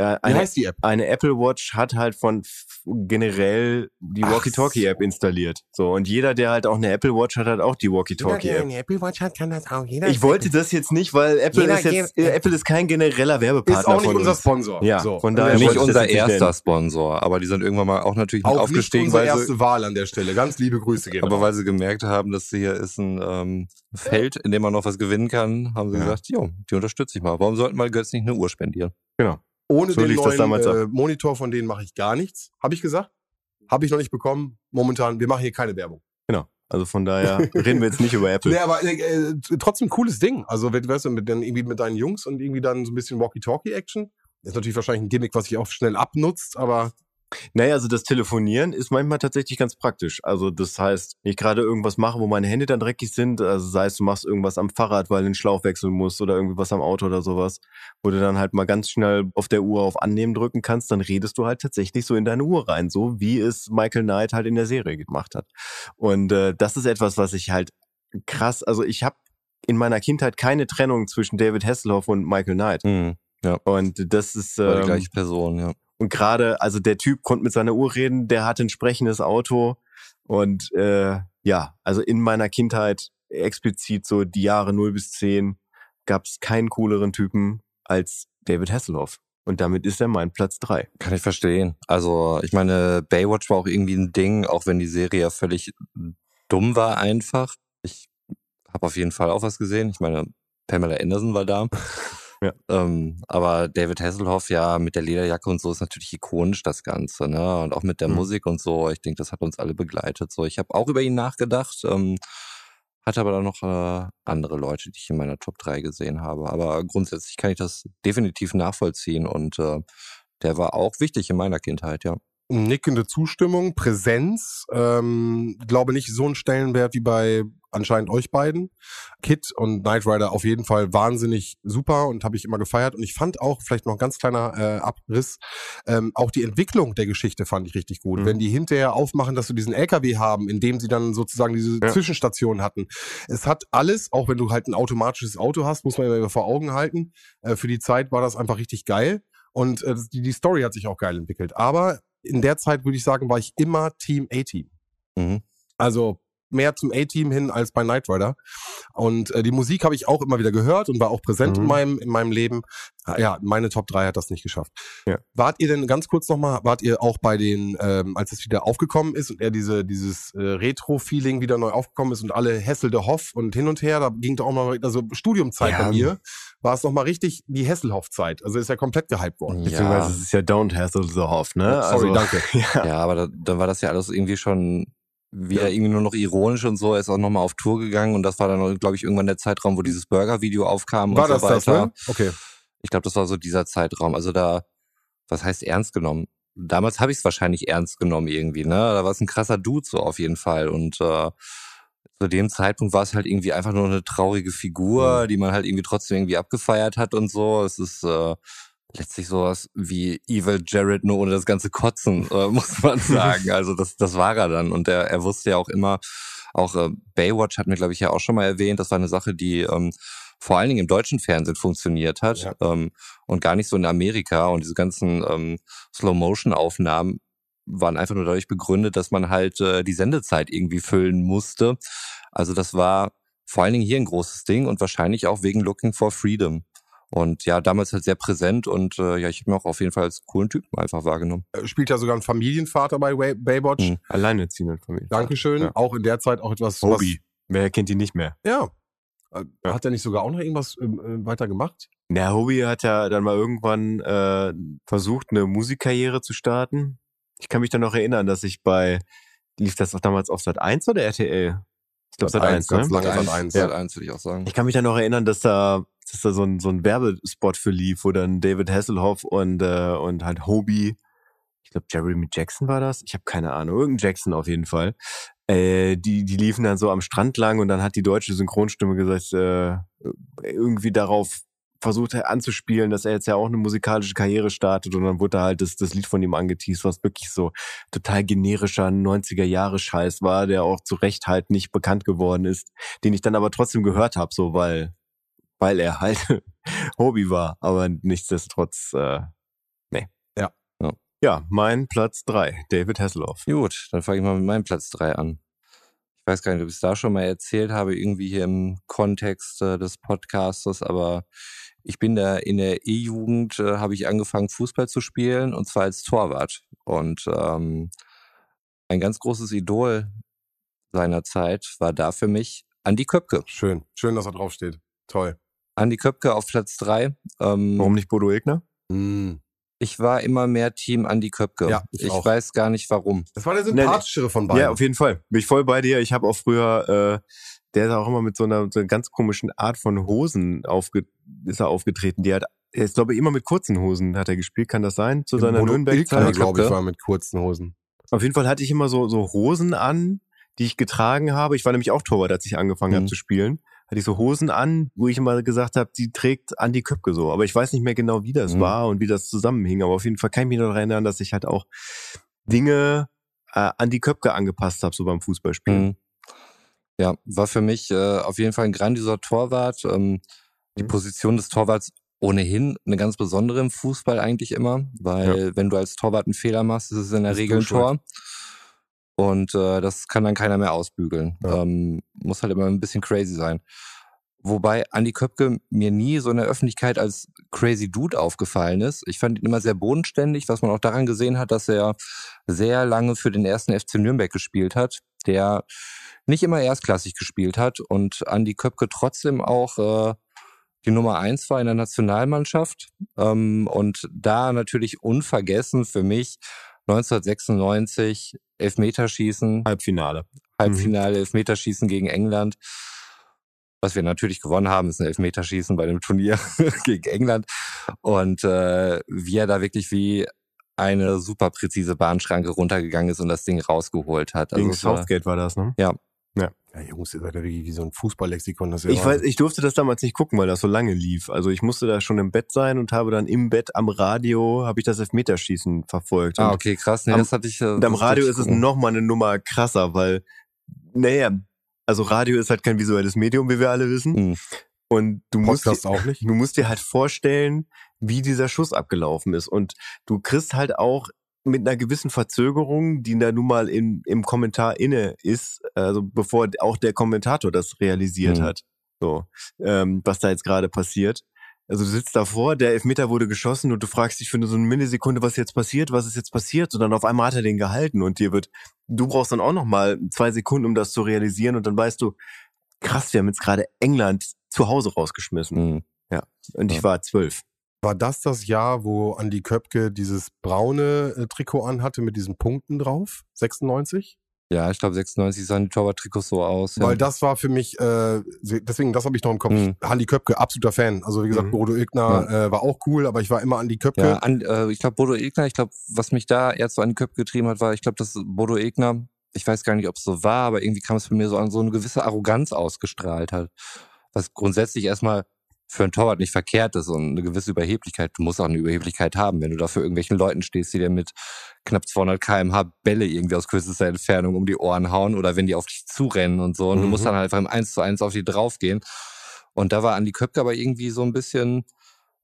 äh, hast. Wie eine, heißt die App? eine Apple Watch hat halt von generell die Walkie-Talkie-App so. installiert. So, und jeder, der halt auch eine Apple Watch hat, hat auch die Walkie-Talkie-App. Apple Watch hat, kann das auch. Jeder Ich wollte das jetzt nicht, weil Apple Jeder ist jetzt, äh, Apple ist kein genereller Werbepartner ist auch nicht von unser uns. Sponsor. Ja, so. von daher Also Nicht ich das unser nicht erster nennen. Sponsor, aber die sind irgendwann mal auch natürlich mit auch nicht aufgestiegen, unsere weil sie, erste Wahl an der Stelle. Ganz liebe Grüße gehen. aber weil sie gemerkt haben, dass hier ist ein ähm, Feld, in dem man noch was gewinnen kann, haben sie Ja. gesagt, jo, die unterstütze ich mal. Warum sollten wir Götz nicht eine Uhr spendieren? Ohne so den neuen äh, Monitor von denen mache ich gar nichts. Habe ich gesagt? Habe ich noch nicht bekommen. Momentan, wir machen hier keine Werbung. Genau. Also von daher reden wir jetzt nicht über Apple. Nee, aber äh, äh, trotzdem cooles Ding. Also, wenn- weißt du, mit, dann irgendwie mit deinen Jungs und irgendwie dann so ein bisschen Walkie-Talkie-Action. Ist natürlich wahrscheinlich ein Gimmick, was sich auch schnell abnutzt, aber Naja, also das Telefonieren ist manchmal tatsächlich ganz praktisch. Also das heißt, ich gerade irgendwas mache, wo meine Hände dann dreckig sind, also sei es, du machst irgendwas am Fahrrad, weil du den Schlauch wechseln musst oder irgendwie was am Auto oder sowas, wo du dann halt mal ganz schnell auf der Uhr auf Annehmen drücken kannst, dann redest du halt tatsächlich so in deine Uhr rein, so wie es Michael Knight halt in der Serie gemacht hat. Und äh, das ist etwas, was ich halt krass, also ich habe in meiner Kindheit keine Trennung zwischen David Hasselhoff und Michael Knight. Hm, Und das ist war die ähm, gleiche Person, ja. Und gerade, also der Typ konnte mit seiner Uhr reden, der hatte ein sprechendes Auto. Und äh, ja, also in meiner Kindheit explizit so die Jahre 0 bis 10 gab es keinen cooleren Typen als David Hasselhoff. Und damit ist er mein Platz drei. Kann ich verstehen. Also, ich meine, Baywatch war auch irgendwie ein Ding, auch wenn die Serie ja völlig dumm war einfach. Ich habe auf jeden Fall auch was gesehen. Ich meine, Pamela Anderson war da. Ja. Ähm, aber David Hasselhoff ja mit der Lederjacke und so ist natürlich ikonisch das Ganze, ne? Und auch mit der Mhm. Musik und so. Ich denke, das hat uns alle begleitet. So, ich habe auch über ihn nachgedacht. Ähm, hatte aber dann noch äh, andere Leute, die ich in meiner Top 3 gesehen habe. Aber grundsätzlich kann ich das definitiv nachvollziehen und äh, der war auch wichtig in meiner Kindheit, ja. Nickende Zustimmung, Präsenz, ähm, glaube nicht so einen Stellenwert wie bei anscheinend euch beiden. Kid und Knight Rider auf jeden Fall wahnsinnig super und habe ich immer gefeiert. Und ich fand auch, vielleicht noch ein ganz kleiner äh, Abriss, ähm, auch die Entwicklung der Geschichte fand ich richtig gut. Mhm. Wenn die hinterher aufmachen, dass du diesen LKW haben, in dem sie dann sozusagen diese Ja. Zwischenstation hatten. Es hat alles, auch wenn du halt ein automatisches Auto hast, muss man ja vor Augen halten. Äh, für die Zeit war das einfach richtig geil. Und äh, die, die Story hat sich auch geil entwickelt. Aber in der Zeit würde ich sagen, war ich immer Team A-Team. Mhm. Also mehr zum A-Team hin als bei Knight Rider. Und äh, die Musik habe ich auch immer wieder gehört und war auch präsent Mhm. in meinem in meinem Leben. Ah, Ja, meine Top 3 hat das nicht geschafft. Ja. Wart ihr denn ganz kurz nochmal, wart ihr auch bei den, ähm, als es wieder aufgekommen ist und er diese dieses äh, Retro-Feeling wieder neu aufgekommen ist und alle Hessel der Hoff und hin und her, da ging doch auch mal, also Studiumzeit Ja. bei mir, war es nochmal richtig die Hesselhoff-Zeit. Also ist ja komplett gehypt worden. Beziehungsweise Ja. es ist ja Don't Hassle the Hoff, ne? Sorry, also, danke. Ja. Ja, aber da, dann war das ja alles irgendwie schon wieder irgendwie nur noch ironisch und so. Er ist auch nochmal auf Tour gegangen und das war dann, glaube ich, irgendwann der Zeitraum, wo dieses Burger-Video aufkam War und das so das, weiter. ne? Okay. Ich glaube, das war so dieser Zeitraum. Also da, was heißt ernst genommen? Damals habe ich es wahrscheinlich ernst genommen irgendwie, ne? Da war es ein krasser Dude so auf jeden Fall. Und äh, zu dem Zeitpunkt war es halt irgendwie einfach nur eine traurige Figur, die man halt irgendwie trotzdem irgendwie abgefeiert hat und so. Es ist äh, letztlich sowas wie Evil Jared, nur ohne das ganze Kotzen, äh, muss man sagen. Also das, das war er dann. Und er, er wusste ja auch immer, auch äh, Baywatch hat mir, glaube ich, ja auch schon mal erwähnt, das war eine Sache, die ähm, vor allen Dingen im deutschen Fernsehen funktioniert hat Ja. ähm, und gar nicht so in Amerika. Und diese ganzen ähm, Slow-Motion-Aufnahmen waren einfach nur dadurch begründet, dass man halt äh, die Sendezeit irgendwie füllen musste. Also das war vor allen Dingen hier ein großes Ding und wahrscheinlich auch wegen Looking for Freedom. Und ja, damals halt sehr präsent und äh, ja, ich habe ihn auch auf jeden Fall als coolen Typen einfach wahrgenommen. Äh, Spielt ja sogar ein Familienvater bei Way- Baywatch. Mhm. Alleinerziehende Familie. Dankeschön. Ja. Auch in der Zeit auch etwas. Hobie. Wer kennt ihn nicht mehr? Ja. Äh, Ja. Hat er nicht sogar auch noch irgendwas ähm, äh, weiter gemacht? Na, Hobie hat ja dann mal irgendwann äh, versucht, eine Musikkarriere zu starten. Ich kann mich dann noch erinnern, dass ich bei lief das auch damals auf Sat 1 oder RTL? Ich glaube Sat Sat. 1, ne? ganz lange Sat. Sat. 1. Sat. 1 würde ich auch sagen. Ich kann mich da noch erinnern, dass da, dass da so ein, so ein Werbespot für lief, wo dann David Hasselhoff und, äh, und halt Hobie, ich glaube Jeremy Jackson war das, ich habe keine Ahnung, irgendein Jackson auf jeden Fall, äh, die, die liefen dann so am Strand lang und dann hat die deutsche Synchronstimme gesagt, äh, irgendwie darauf versucht er anzuspielen, dass er jetzt ja auch eine musikalische Karriere startet und dann wurde halt das, das Lied von ihm angeteased, was wirklich so total generischer 90er Jahre Scheiß war, der auch zu Recht halt nicht bekannt geworden ist, den ich dann aber trotzdem gehört habe, so weil weil er halt Hobby war, aber nichtsdestotrotz äh, nee. Ja. Ja. Ja, mein Platz drei, David Hasselhoff. Gut, dann fange ich mal mit meinem Platz 3 an. Ich weiß gar nicht, ob ich es da schon mal erzählt habe, irgendwie hier im Kontext äh, des Podcastes, aber ich bin da in der E-Jugend, äh, habe ich angefangen, Fußball zu spielen und zwar als Torwart. Und ähm, ein ganz großes Idol seiner Zeit war da für mich Andi Köpke. Schön. Schön, dass er draufsteht. Toll. Andi Köpke auf Platz 3. Ähm, Warum nicht Bodo Egner? Mm. Ich war immer mehr Team Andi Köpke. Ja, ich ich weiß gar nicht warum. Das war der sympathischere von beiden. Ja, auf jeden Fall. Bin ich voll bei dir. Ich habe auch früher, äh, der ist auch immer mit so einer, so einer ganz komischen Art von Hosen aufge, ist er aufgetreten. Die hat, er ist glaube ich immer mit kurzen Hosen hat er gespielt. Kann das sein? Zu seiner Bodo Nürnberg-Zeit? Ilgner, glaube ich, Köpke. war mit kurzen Hosen. Auf jeden Fall hatte ich immer so, so Hosen an, die ich getragen habe. Ich war nämlich auch Torwart, als ich angefangen Mhm. habe zu spielen. Hatte ich so Hosen an, wo ich immer gesagt habe, die trägt Andi Köpke so. Aber ich weiß nicht mehr genau, wie das Mhm. war und wie das zusammenhing. Aber auf jeden Fall kann ich mich noch daran erinnern, dass ich halt auch Dinge äh, an die Köpke angepasst habe, so beim Fußballspielen. Mhm. Ja, war für mich äh, auf jeden Fall ein grandioser Torwart. Ähm, die Mhm. Position des Torwarts ohnehin eine ganz besondere im Fußball eigentlich immer, weil wenn du als Torwart einen Fehler machst, ist es in der Bist Regel ein Tor. Und äh, das kann dann keiner mehr ausbügeln. Ja. Ähm, muss halt immer ein bisschen crazy sein. Wobei Andi Köpke mir nie so in der Öffentlichkeit als crazy Dude aufgefallen ist. Ich fand ihn immer sehr bodenständig, was man auch daran gesehen hat, dass er sehr lange für den ersten FC Nürnberg gespielt hat, der nicht immer erstklassig gespielt hat und Andi Köpke trotzdem auch äh, die Nummer eins war in der Nationalmannschaft. Ähm, und da natürlich unvergessen für mich 1996 Elfmeterschießen, Halbfinale. Halbfinale Elfmeterschießen gegen England. Was wir natürlich gewonnen haben, ist ein Elfmeterschießen bei dem Turnier gegen England. Und äh, wie er da wirklich wie eine super präzise Bahnschranke runtergegangen ist und das Ding rausgeholt hat. Gegen es war- Southgate war das, ne? Ja, Jungs, ihr seid ja wirklich wie so ein Fußballlexikon. Das ja Ich weiß, ich durfte das damals nicht gucken, weil das so lange lief. Also ich musste da schon im Bett sein und habe dann im Bett am Radio habe ich das Elfmeterschießen verfolgt. Ah, okay, krass. Nee, Am- das hatte ich. äh, Und am Radio ist es gucken. noch mal eine Nummer krasser, weil, naja, also Radio ist halt kein visuelles Medium, wie wir alle wissen. Mhm. Und du musst, Podcast auch nicht. du musst dir halt vorstellen, wie dieser Schuss abgelaufen ist. Und du kriegst halt auch mit einer gewissen Verzögerung, die da nun mal in, im Kommentar inne ist, also bevor auch der Kommentator das realisiert Mhm. hat, so, ähm, was da jetzt gerade passiert. Also du sitzt davor, der Elfmeter wurde geschossen und du fragst dich für nur so eine Millisekunde, was jetzt passiert, was ist jetzt passiert? Und dann auf einmal hat er den gehalten und dir wird, du brauchst dann auch noch mal zwei Sekunden, um das zu realisieren und dann weißt du, krass, wir haben jetzt gerade England zu Hause rausgeschmissen. Mhm. Und ich Ja. war zwölf. War das das Jahr, wo Andi Köpke dieses braune äh, Trikot anhatte mit diesen Punkten drauf? 96? Ja, ich glaube 96 sahen die Torwart-Trikots so aus. Ja. Weil das war für mich, äh, deswegen, das habe ich noch im Kopf. Mhm. Andi Köpke, absoluter Fan. Also wie gesagt, Mhm. Bodo Ilgner äh, war auch cool, aber ich war immer Andi Köpke. Ja, an, äh, ich glaube, Bodo Egner, ich glaube, was mich da erst so an den Köpfe getrieben hat, war, ich glaube, dass Bodo Egner, ich weiß gar nicht, ob es so war, aber irgendwie kam es für mir so an, so eine gewisse Arroganz ausgestrahlt hat. Was grundsätzlich erstmal für einen Torwart nicht verkehrt ist und eine gewisse Überheblichkeit. Du musst auch eine Überheblichkeit haben, wenn du da für irgendwelchen Leuten stehst, die dir mit knapp 200 kmh Bälle irgendwie aus kürzester Entfernung um die Ohren hauen oder wenn die auf dich zurennen und so. Und du Mhm. musst dann halt einfach im 1 zu 1 auf die draufgehen. Und da war Andi Köpke aber irgendwie so ein bisschen,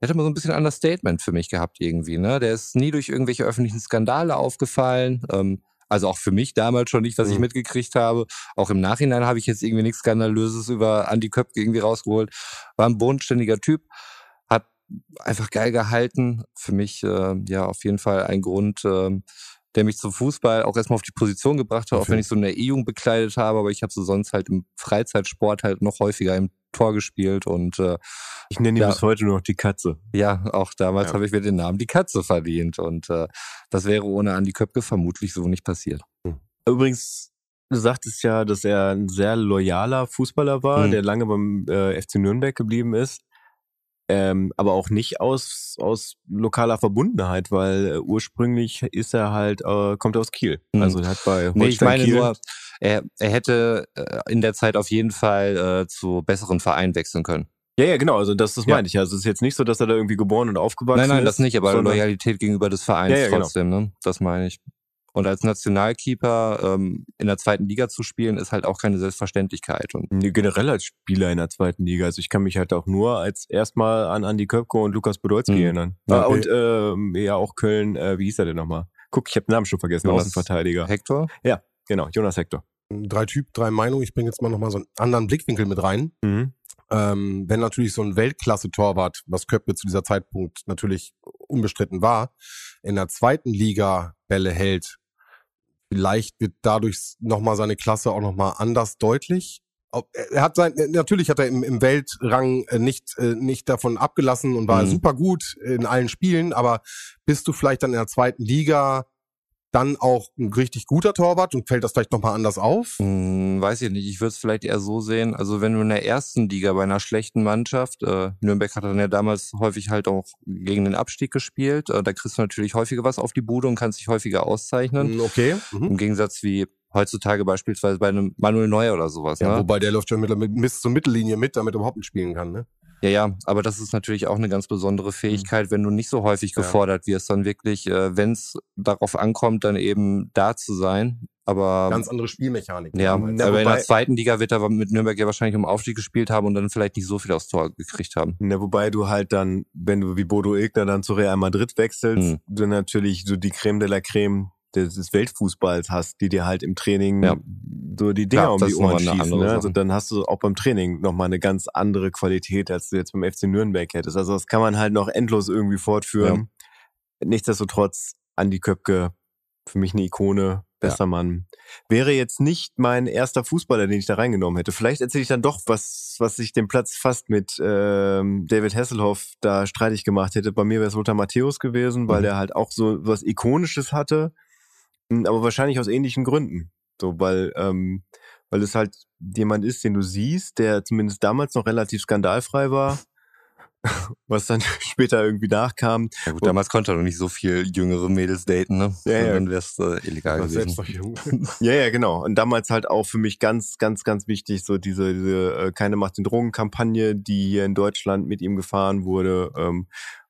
der hat immer so ein bisschen Understatement für mich gehabt irgendwie, ne? Der ist nie durch irgendwelche öffentlichen Skandale aufgefallen. Ähm, also auch für mich damals schon nicht, was ich Mhm. mitgekriegt habe. Auch im Nachhinein habe ich jetzt irgendwie nichts Skandalöses über Andi Köpke irgendwie rausgeholt. War ein bodenständiger Typ, hat einfach geil gehalten. Für mich äh, ja auf jeden Fall ein Grund, ähm, der mich zum Fußball auch erstmal auf die Position gebracht hat, auch wenn ich so in der E-Jugend bekleidet habe, aber ich habe so sonst halt im Freizeitsport halt noch häufiger im Tor gespielt und äh, Ich nenne ihn Ja. bis heute nur noch die Katze. ja, auch damals Ja. habe ich mir den Namen die Katze verdient und äh, das wäre ohne Andi Köpke vermutlich so nicht passiert. Übrigens, du sagtest ja, dass er ein sehr loyaler Fußballer war, Mhm. der lange beim äh, FC Nürnberg geblieben ist. Ähm, aber auch nicht aus, aus lokaler Verbundenheit, weil äh, ursprünglich ist er halt, äh, kommt er aus Kiel. Mhm. Also er hat bei Nee, ich meine Kiel, nur, er, er hätte äh, in der Zeit auf jeden Fall äh, zu besseren Vereinen wechseln können. Ja, ja, genau, also das, das Ja. meine ich. Also es ist jetzt nicht so, dass er da irgendwie geboren und aufgewachsen Nein, nein, ist. das nicht, aber Loyalität gegenüber des Vereins Ja, ja, genau. trotzdem, ne? Das meine ich. Und als Nationalkeeper ähm, in der zweiten Liga zu spielen, ist halt auch keine Selbstverständlichkeit. Und Nee, Generell als Spieler in der zweiten Liga. Also ich kann mich halt auch nur als erstmal an Andi Köpke und Lukas Podolski Mhm. erinnern. Ja, Ah, okay. und ähm, ja auch Köln, äh, wie hieß er denn nochmal? Guck, ich habe den Namen schon vergessen, Jonas Außenverteidiger. Hector? Genau, Jonas Hector. Drei Typ, drei Meinungen. Ich bringe jetzt mal nochmal so einen anderen Blickwinkel mit rein. Mhm. Ähm, wenn natürlich so ein Weltklasse-Torwart, was Köppe zu dieser Zeitpunkt natürlich unbestritten war, in der zweiten Liga Bälle hält, vielleicht wird dadurch nochmal seine Klasse auch nochmal anders deutlich. Er hat sein, natürlich hat er im, im Weltrang äh, nicht, äh, nicht davon abgelassen und war Mhm. super gut in allen Spielen, aber bist du vielleicht dann in der zweiten Liga dann auch ein richtig guter Torwart und fällt das vielleicht nochmal anders auf? Hm, weiß ich nicht. Ich würde es vielleicht eher so sehen. Also wenn du in der ersten Liga bei einer schlechten Mannschaft, äh, Nürnberg hat dann ja damals häufig halt auch gegen den Abstieg gespielt, äh, da kriegst du natürlich häufiger was auf die Bude und kannst dich häufiger auszeichnen. Mm, Okay. Mhm. Im Gegensatz wie heutzutage beispielsweise bei einem Manuel Neuer oder sowas. Ja, ne? wobei der läuft schon mit, mit bis zur Mittellinie mit, damit er überhaupt mitspielen kann, ne? Ja, ja, aber das ist natürlich auch eine ganz besondere Fähigkeit, wenn du nicht so häufig gefordert wirst, dann wirklich, äh, wenn es darauf ankommt, dann eben da zu sein. Aber Ganz andere Spielmechanik. ja. Ja, aber in der wobei- zweiten Liga wird er mit Nürnberg ja wahrscheinlich um Aufstieg gespielt haben und dann vielleicht nicht so viel aufs Tor gekriegt haben. Na, wobei du halt dann, wenn du wie Bodo Ilgner dann zu Real Madrid wechselst, Mhm. du natürlich so die Creme de la Creme des, Weltfußballs hast, die dir halt im Training Ja. so die Dinger um die Ohren schießen. Ne? Also dann hast du auch beim Training nochmal eine ganz andere Qualität, als du jetzt beim FC Nürnberg hättest. Also das kann man halt noch endlos irgendwie fortführen. Nichtsdestotrotz, Andi Köpke, für mich eine Ikone, bester Mann. Wäre jetzt nicht mein erster Fußballer, den ich da reingenommen hätte. Vielleicht erzähle ich dann doch was, was sich den Platz fast mit ähm, David Hasselhoff da streitig gemacht hätte. Bei mir wäre es Lothar Matthäus gewesen, weil Mhm. der halt auch so was Ikonisches hatte, aber wahrscheinlich aus ähnlichen Gründen. So, weil, ähm, weil es halt jemand ist, den du siehst, der zumindest damals noch relativ skandalfrei war, was dann später irgendwie nachkam. Ja gut, damals konnte er noch nicht so viel jüngere Mädels daten, ne? Ja, ja. Dann wär's äh, illegal gewesen. selbst noch jung. Ja, ja, genau. Und damals halt auch für mich ganz, ganz, ganz wichtig, so diese, diese äh, Keine Macht den Drogen-Kampagne, die hier in Deutschland mit ihm gefahren wurde, ähm,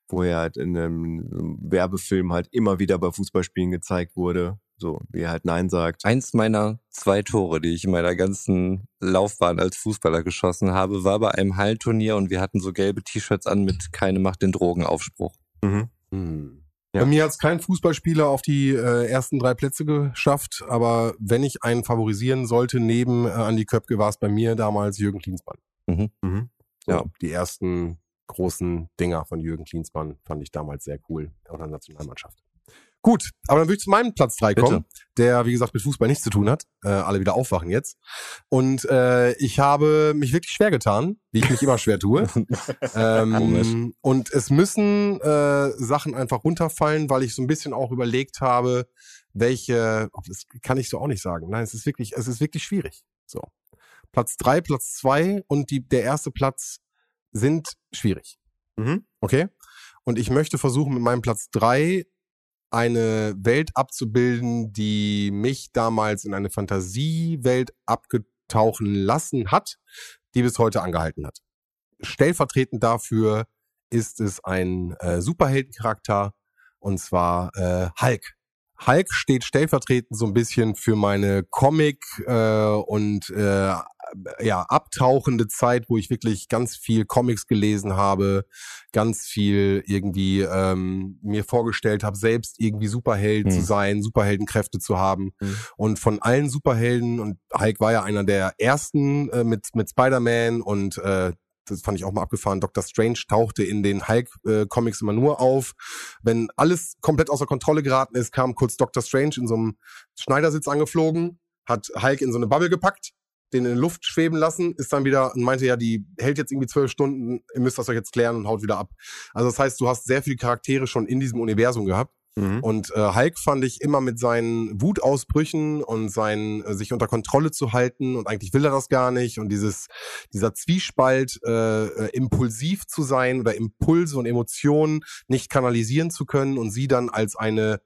wo er halt in einem Werbefilm halt immer wieder bei Fußballspielen gezeigt wurde, so wie er halt Nein sagt. Eins meiner zwei Tore, die ich in meiner ganzen Laufbahn als Fußballer geschossen habe, war bei einem Hallenturnier und wir hatten so gelbe T-Shirts an mit Keine Macht den Drogen Aufspruch. Mhm. Hm. Ja. Bei mir hat es kein Fußballspieler auf die äh, ersten drei Plätze geschafft, aber wenn ich einen favorisieren sollte, neben äh, Andi Köpke, war es bei mir damals Jürgen Klinsmann. Mhm. So, Ja. Die ersten großen Dinger von Jürgen Klinsmann fand ich damals sehr cool, auch in der Nationalmannschaft. Gut, aber dann würde ich zu meinem Platz drei Bitte. kommen, der, wie gesagt, mit Fußball nichts zu tun hat. Äh, alle wieder aufwachen jetzt. Und äh, ich habe mich wirklich schwer getan, wie ich mich immer schwer tue. ähm, und es müssen äh, Sachen einfach runterfallen, weil ich so ein bisschen auch überlegt habe, welche, das kann ich so auch nicht sagen. Nein, es ist wirklich, es ist wirklich schwierig. So. Platz drei, Platz zwei und die, der erste Platz sind schwierig. Mhm. Okay? Und ich möchte versuchen, mit meinem Platz drei eine Welt abzubilden, die mich damals in eine Fantasiewelt abgetauchen lassen hat, die bis heute angehalten hat. Stellvertretend dafür ist es ein äh, Superheldencharakter und zwar äh, Hulk. Hulk steht stellvertretend so ein bisschen für meine Comic äh, und äh, ja abtauchende Zeit, wo ich wirklich ganz viel Comics gelesen habe, ganz viel irgendwie ähm, mir vorgestellt habe, selbst irgendwie Superheld Hm. zu sein, Superheldenkräfte zu haben. Hm. Und von allen Superhelden, und Hulk war ja einer der ersten äh, mit, mit Spider-Man und äh, das fand ich auch mal abgefahren. Dr. Strange tauchte in den Hulk-Comics immer nur auf. Wenn alles komplett außer Kontrolle geraten ist, kam kurz Dr. Strange in so einem Schneidersitz angeflogen, hat Hulk in so eine Bubble gepackt, den in Luft schweben lassen, ist dann wieder und meinte ja, die hält jetzt irgendwie zwölf Stunden, ihr müsst das euch jetzt klären und haut wieder ab. Also das heißt, du hast sehr viele Charaktere schon in diesem Universum gehabt. Mhm. Und äh, Hulk fand ich immer mit seinen Wutausbrüchen und seinen äh, sich unter Kontrolle zu halten und eigentlich will er das gar nicht und dieses dieser Zwiespalt äh, äh, impulsiv zu sein oder Impulse und Emotionen nicht kanalisieren zu können und sie dann als eine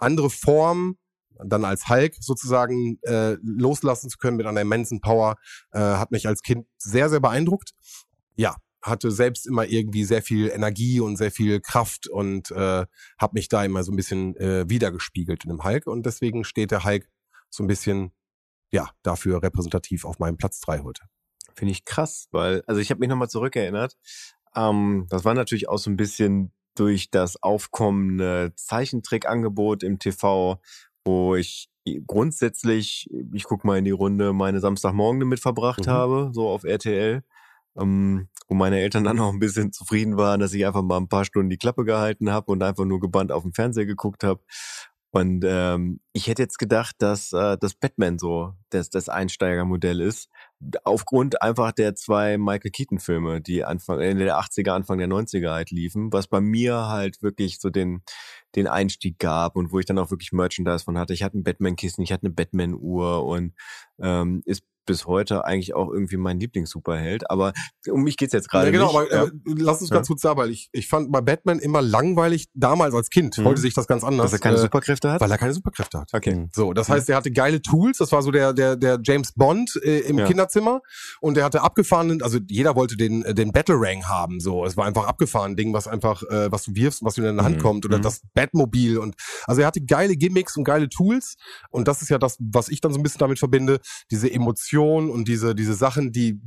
andere Form dann als Hulk sozusagen äh, loslassen zu können mit einer immensen Power, äh, hat mich als Kind sehr, sehr beeindruckt. Ja, hatte selbst immer irgendwie sehr viel Energie und sehr viel Kraft und äh, habe mich da immer so ein bisschen äh, wiedergespiegelt in dem Hulk und deswegen steht der Hulk so ein bisschen ja dafür repräsentativ auf meinem Platz drei heute. Finde ich krass, weil, also ich habe mich nochmal zurückerinnert. Ähm, das war natürlich auch so ein bisschen durch das aufkommende Zeichentrickangebot im TV, wo ich grundsätzlich, ich guck mal in die Runde, meine Samstagmorgen damit verbracht Mhm. habe, so auf RTL. Ähm, wo meine Eltern dann auch ein bisschen zufrieden waren, dass ich einfach mal ein paar Stunden die Klappe gehalten habe und einfach nur gebannt auf dem Fernseher geguckt habe. Und ähm, ich hätte jetzt gedacht, dass äh, das Batman so das, das Einsteigermodell ist. Aufgrund einfach der zwei Michael Keaton-Filme, die Anfang Ende der 80er, Anfang der 90er halt liefen, was bei mir halt wirklich so den, den Einstieg gab und wo ich dann auch wirklich Merchandise von hatte. Ich hatte ein Batman-Kissen, ich hatte eine Batman-Uhr und ähm, ist bis heute eigentlich auch irgendwie mein Lieblings-Superheld. Aber um mich geht's jetzt gerade ja, genau, nicht. aber ja. äh, lass uns Ja. ganz kurz da, weil ich, ich fand bei Batman immer langweilig damals als Kind. Mhm. Heute sehe ich das ganz anders. Dass er keine äh, Superkräfte hat? weil er keine Superkräfte hat. Okay. So, das heißt, er hatte geile Tools. Das war so der der der James Bond äh, im Ja. Kinderzimmer und er hatte abgefahrenen. Also jeder wollte den äh, den Battle Rang haben. So, es war einfach abgefahren Ding, was einfach äh, was du wirfst und was dir in deine Hand Mhm. kommt oder Mhm. das Batmobil und also er hatte geile Gimmicks und geile Tools und das ist ja das, was ich dann so ein bisschen damit verbinde. Diese Emotion und diese diese Sachen, die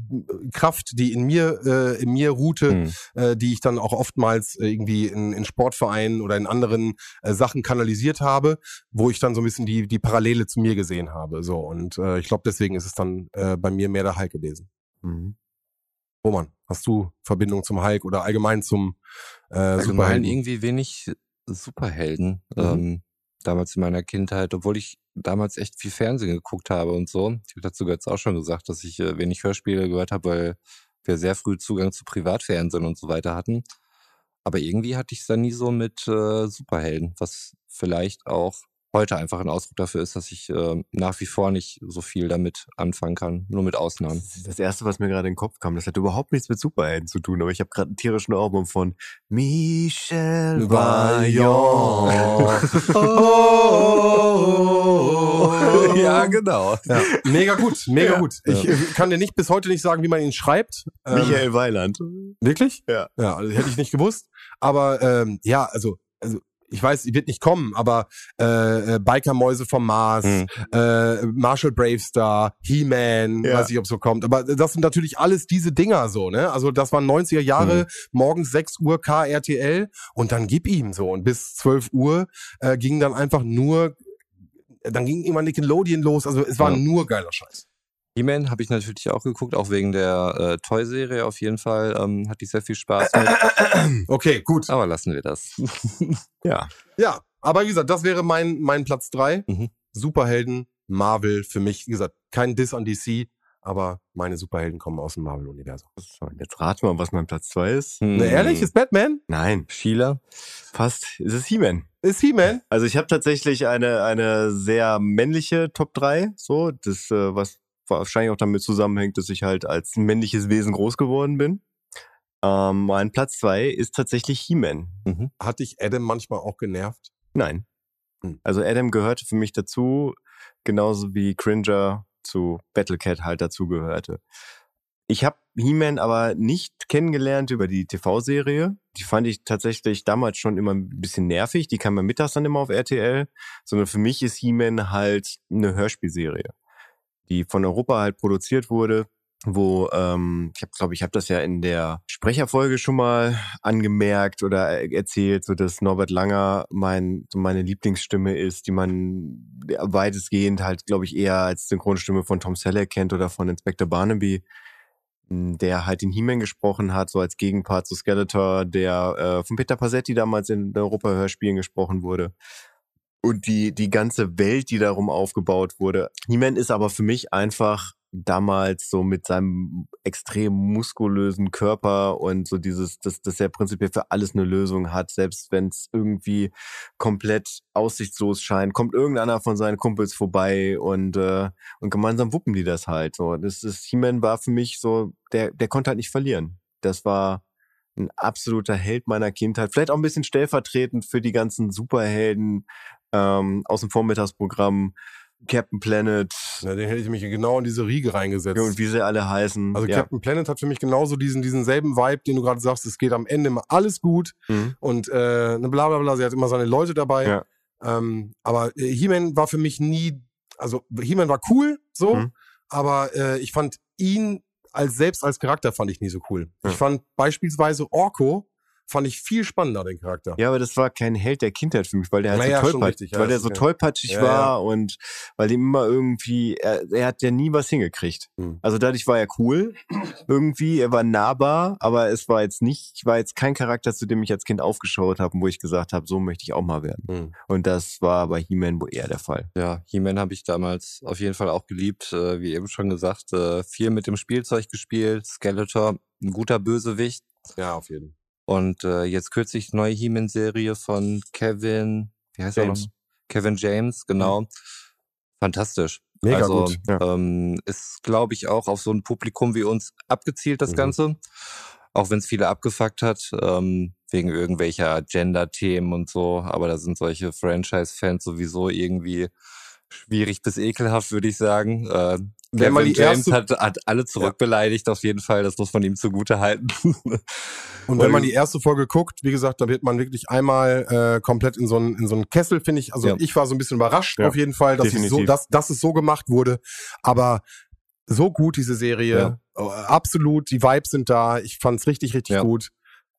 Kraft, die in mir äh, in mir ruhte Mhm. äh, die ich dann auch oftmals äh, irgendwie in, in Sportvereinen oder in anderen äh, Sachen kanalisiert habe, wo ich dann so ein bisschen die, die Parallele zu mir gesehen habe. So und äh, ich glaube, deswegen ist es dann äh, bei mir mehr der Hulk gewesen. Mhm. Roman, hast du Verbindung zum Hulk oder allgemein zum äh, Allgemein Superhelden? irgendwie wenig Superhelden. Mhm. Ähm, damals in meiner Kindheit, obwohl ich damals echt viel Fernsehen geguckt habe und so. Ich habe dazu jetzt auch schon gesagt, dass ich äh, wenig Hörspiele gehört habe, weil wir sehr früh Zugang zu Privatfernsehen und so weiter hatten. Aber irgendwie hatte ich es dann nie so mit äh, Superhelden, was vielleicht auch heute einfach ein Ausdruck dafür ist, dass ich äh, nach wie vor nicht so viel damit anfangen kann, nur mit Ausnahmen. Das Erste, was mir gerade in den Kopf kam. Das hat überhaupt nichts mit Superhelden zu tun, aber ich habe gerade einen tierischen Ohrwurm von Michel Vaillant. Oh. ja, genau. Ja, mega gut, mega Ja. gut. Ich äh, kann dir nicht bis heute nicht sagen, wie man ihn schreibt. Ähm, Michael Weiland. Wirklich? Ja. Ja, also hätte ich nicht gewusst. Aber ähm, ja, also, also ich weiß, sie wird nicht kommen, aber äh, äh, Bikermäuse vom Mars, Hm. äh, Marshall Bravestar, He-Man, Ja. weiß ich, ob so kommt. Aber das sind natürlich alles diese Dinger so, ne? Also das waren 90er Jahre, morgens 6 Uhr KRTL und dann gib ihm so. Und bis 12 Uhr äh, ging dann einfach nur, dann ging immer Nickelodeon los. Also es war Ja. nur geiler Scheiß. He-Man habe ich natürlich auch geguckt, auch wegen der äh, Toy-Serie auf jeden Fall. Ähm, hatte ich sehr viel Spaß mit. Okay, gut. Aber lassen wir das. Ja. Ja, aber wie gesagt, das wäre mein, mein Platz drei. Mhm. Superhelden, Marvel, für mich, wie gesagt, kein Diss an DC, aber meine Superhelden kommen aus dem Marvel-Universum. So, jetzt rat mal, was mein Platz zwei ist. Hm. Ne, ehrlich, ist Batman? Nein, Sheila? fast. Es ist He-Man. Ist He-Man? Also ich habe tatsächlich eine, eine sehr männliche Top 3, so, das, äh, was wahrscheinlich auch damit zusammenhängt, dass ich halt als männliches Wesen groß geworden bin. Ähm, mein Platz zwei ist tatsächlich He-Man. Hat dich Adam manchmal auch genervt? Nein. Hm. Also Adam gehörte für mich dazu, genauso wie Cringer zu Battlecat halt dazu gehörte. Ich habe He-Man aber nicht kennengelernt über die TV-Serie. Die fand ich tatsächlich damals schon immer ein bisschen nervig. Die kam ja mittags dann immer auf RTL. Sondern für mich ist He-Man halt eine Hörspielserie, die von Europa halt produziert wurde wo ähm, ich habe glaube ich habe das ja in der Sprecherfolge schon mal angemerkt oder äh, erzählt, so dass Norbert Langer mein so meine Lieblingsstimme ist, die man weitestgehend halt glaube ich eher als Synchronstimme von Tom Selleck kennt oder von Inspector Barnaby, m, der halt den He-Man gesprochen hat, so als Gegenpart zu Skeletor, der äh, von Peter Passetti damals in Europa-Hörspielen gesprochen wurde und die die ganze Welt, die darum aufgebaut wurde. He-Man ist aber für mich einfach damals so mit seinem extrem muskulösen Körper und so dieses, dass, dass er prinzipiell für alles eine Lösung hat, selbst wenn es irgendwie komplett aussichtslos scheint, kommt irgendeiner von seinen Kumpels vorbei und, äh, und gemeinsam wuppen die das halt. So, das ist, He-Man war für mich so, der, der konnte halt nicht verlieren. Das war ein absoluter Held meiner Kindheit. Vielleicht auch ein bisschen stellvertretend für die ganzen Superhelden ähm, aus dem Vormittagsprogramm. Captain Planet. Ja, den hätte ich mich genau in diese Riege reingesetzt. Und wie sie alle heißen. Also ja. Captain Planet hat für mich genauso diesen, diesen selben Vibe, den du gerade sagst, es geht am Ende immer alles gut Mhm. und äh, ne bla bla bla, sie hat immer seine Leute dabei. Ja. Ähm, aber äh, He-Man war für mich nie, also He-Man war cool, so, Mhm. aber äh, ich fand ihn als selbst als Charakter fand ich nie so cool. Ja. Ich fand beispielsweise Orko fand ich viel spannender, den Charakter. Ja, aber das war kein Held der Kindheit für mich, weil der halt Naja, so, schon tollpatschig, richtig, ja, weil der so tollpatschig Ja, war ja. und weil dem immer irgendwie, er, er hat ja nie was hingekriegt. Hm. Also dadurch war er cool irgendwie, er war nahbar, aber es war jetzt nicht, war jetzt kein Charakter, zu dem ich als Kind aufgeschaut habe und wo ich gesagt habe, so möchte ich auch mal werden. Hm. Und das war bei He-Man wohl eher der Fall. Ja, He-Man habe ich damals auf jeden Fall auch geliebt. Äh, wie eben schon gesagt, äh, viel mit dem Spielzeug gespielt. Skeletor, ein guter Bösewicht. Ja, auf jeden Fall. Und äh, jetzt kürzlich neue He-Man-Serie von Kevin, wie heißt er James. noch? Kevin James, genau. Fantastisch. Mega also, gut. ja. Ähm, ist, glaube ich, auch auf so ein Publikum wie uns abgezielt, das Mhm. Ganze. Auch wenn es viele abgefuckt hat, ähm, wegen irgendwelcher Gender-Themen und so. Aber da sind solche Franchise-Fans sowieso irgendwie schwierig bis ekelhaft, würde ich sagen. Äh, Wenn man die James erste- hat, hat alle zurückbeleidigt, auf jeden Fall. Das muss man ihm zugute halten. Und wenn man die erste Folge guckt, wie gesagt, da wird man wirklich einmal äh, komplett in so einen in so einen Kessel, finde ich. Also Ja. ich war so ein bisschen überrascht Ja, auf jeden Fall, dass es, so, dass, dass es so gemacht wurde. Aber so gut diese Serie, äh, absolut. Die Vibes sind da. Ich fand's richtig, richtig Ja. gut.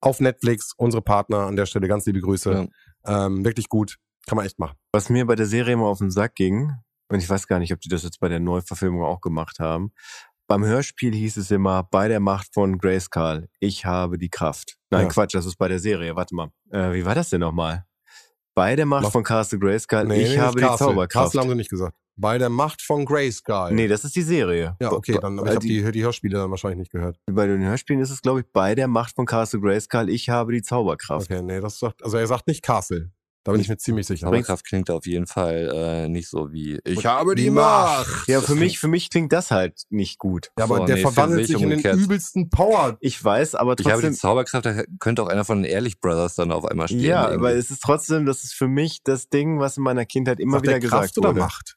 Auf Netflix, unsere Partner an der Stelle, ganz liebe Grüße. Ähm, wirklich gut, kann man echt machen. Was mir bei der Serie immer auf den Sack ging, und ich weiß gar nicht, ob die das jetzt bei der Neuverfilmung auch gemacht haben, beim Hörspiel hieß es immer, bei der Macht von Grayskull, ich habe die Kraft. Nein, Ja. Quatsch, das ist bei der Serie, warte mal. Äh, wie war das denn nochmal? Bei der Macht Macht- von Castle Grayskull, Nee, ich nee, habe die Castle. Zauberkraft. Castle haben sie nicht gesagt. Bei der Macht von Grayskull. Nee, das ist die Serie. ja, okay, dann, aber ich Weil habe die, die Hörspiele dann wahrscheinlich nicht gehört. Bei den Hörspielen ist es, glaube ich, bei der Macht von Castle Grayskull, ich habe die Zauberkraft. Okay, nee, das sagt, also er sagt nicht Castle. Da bin ich mir ziemlich sicher. Zauberkraft klingt auf jeden Fall äh, nicht so wie ich habe die Macht. Macht. Ja, für mich, für mich klingt das halt nicht gut. Ja, aber So, der nee, verwandelt sich in den umgekehrt. übelsten Power. Ich weiß, aber Ich habe die trotzdem. Zauberkraft, da könnte auch einer von den Ehrlich Brothers dann auf einmal stehen. Ja, irgendwie. aber es ist trotzdem, das ist für mich das Ding, was in meiner Kindheit immer Sagt wieder der Kraft gesagt oder wurde. Macht?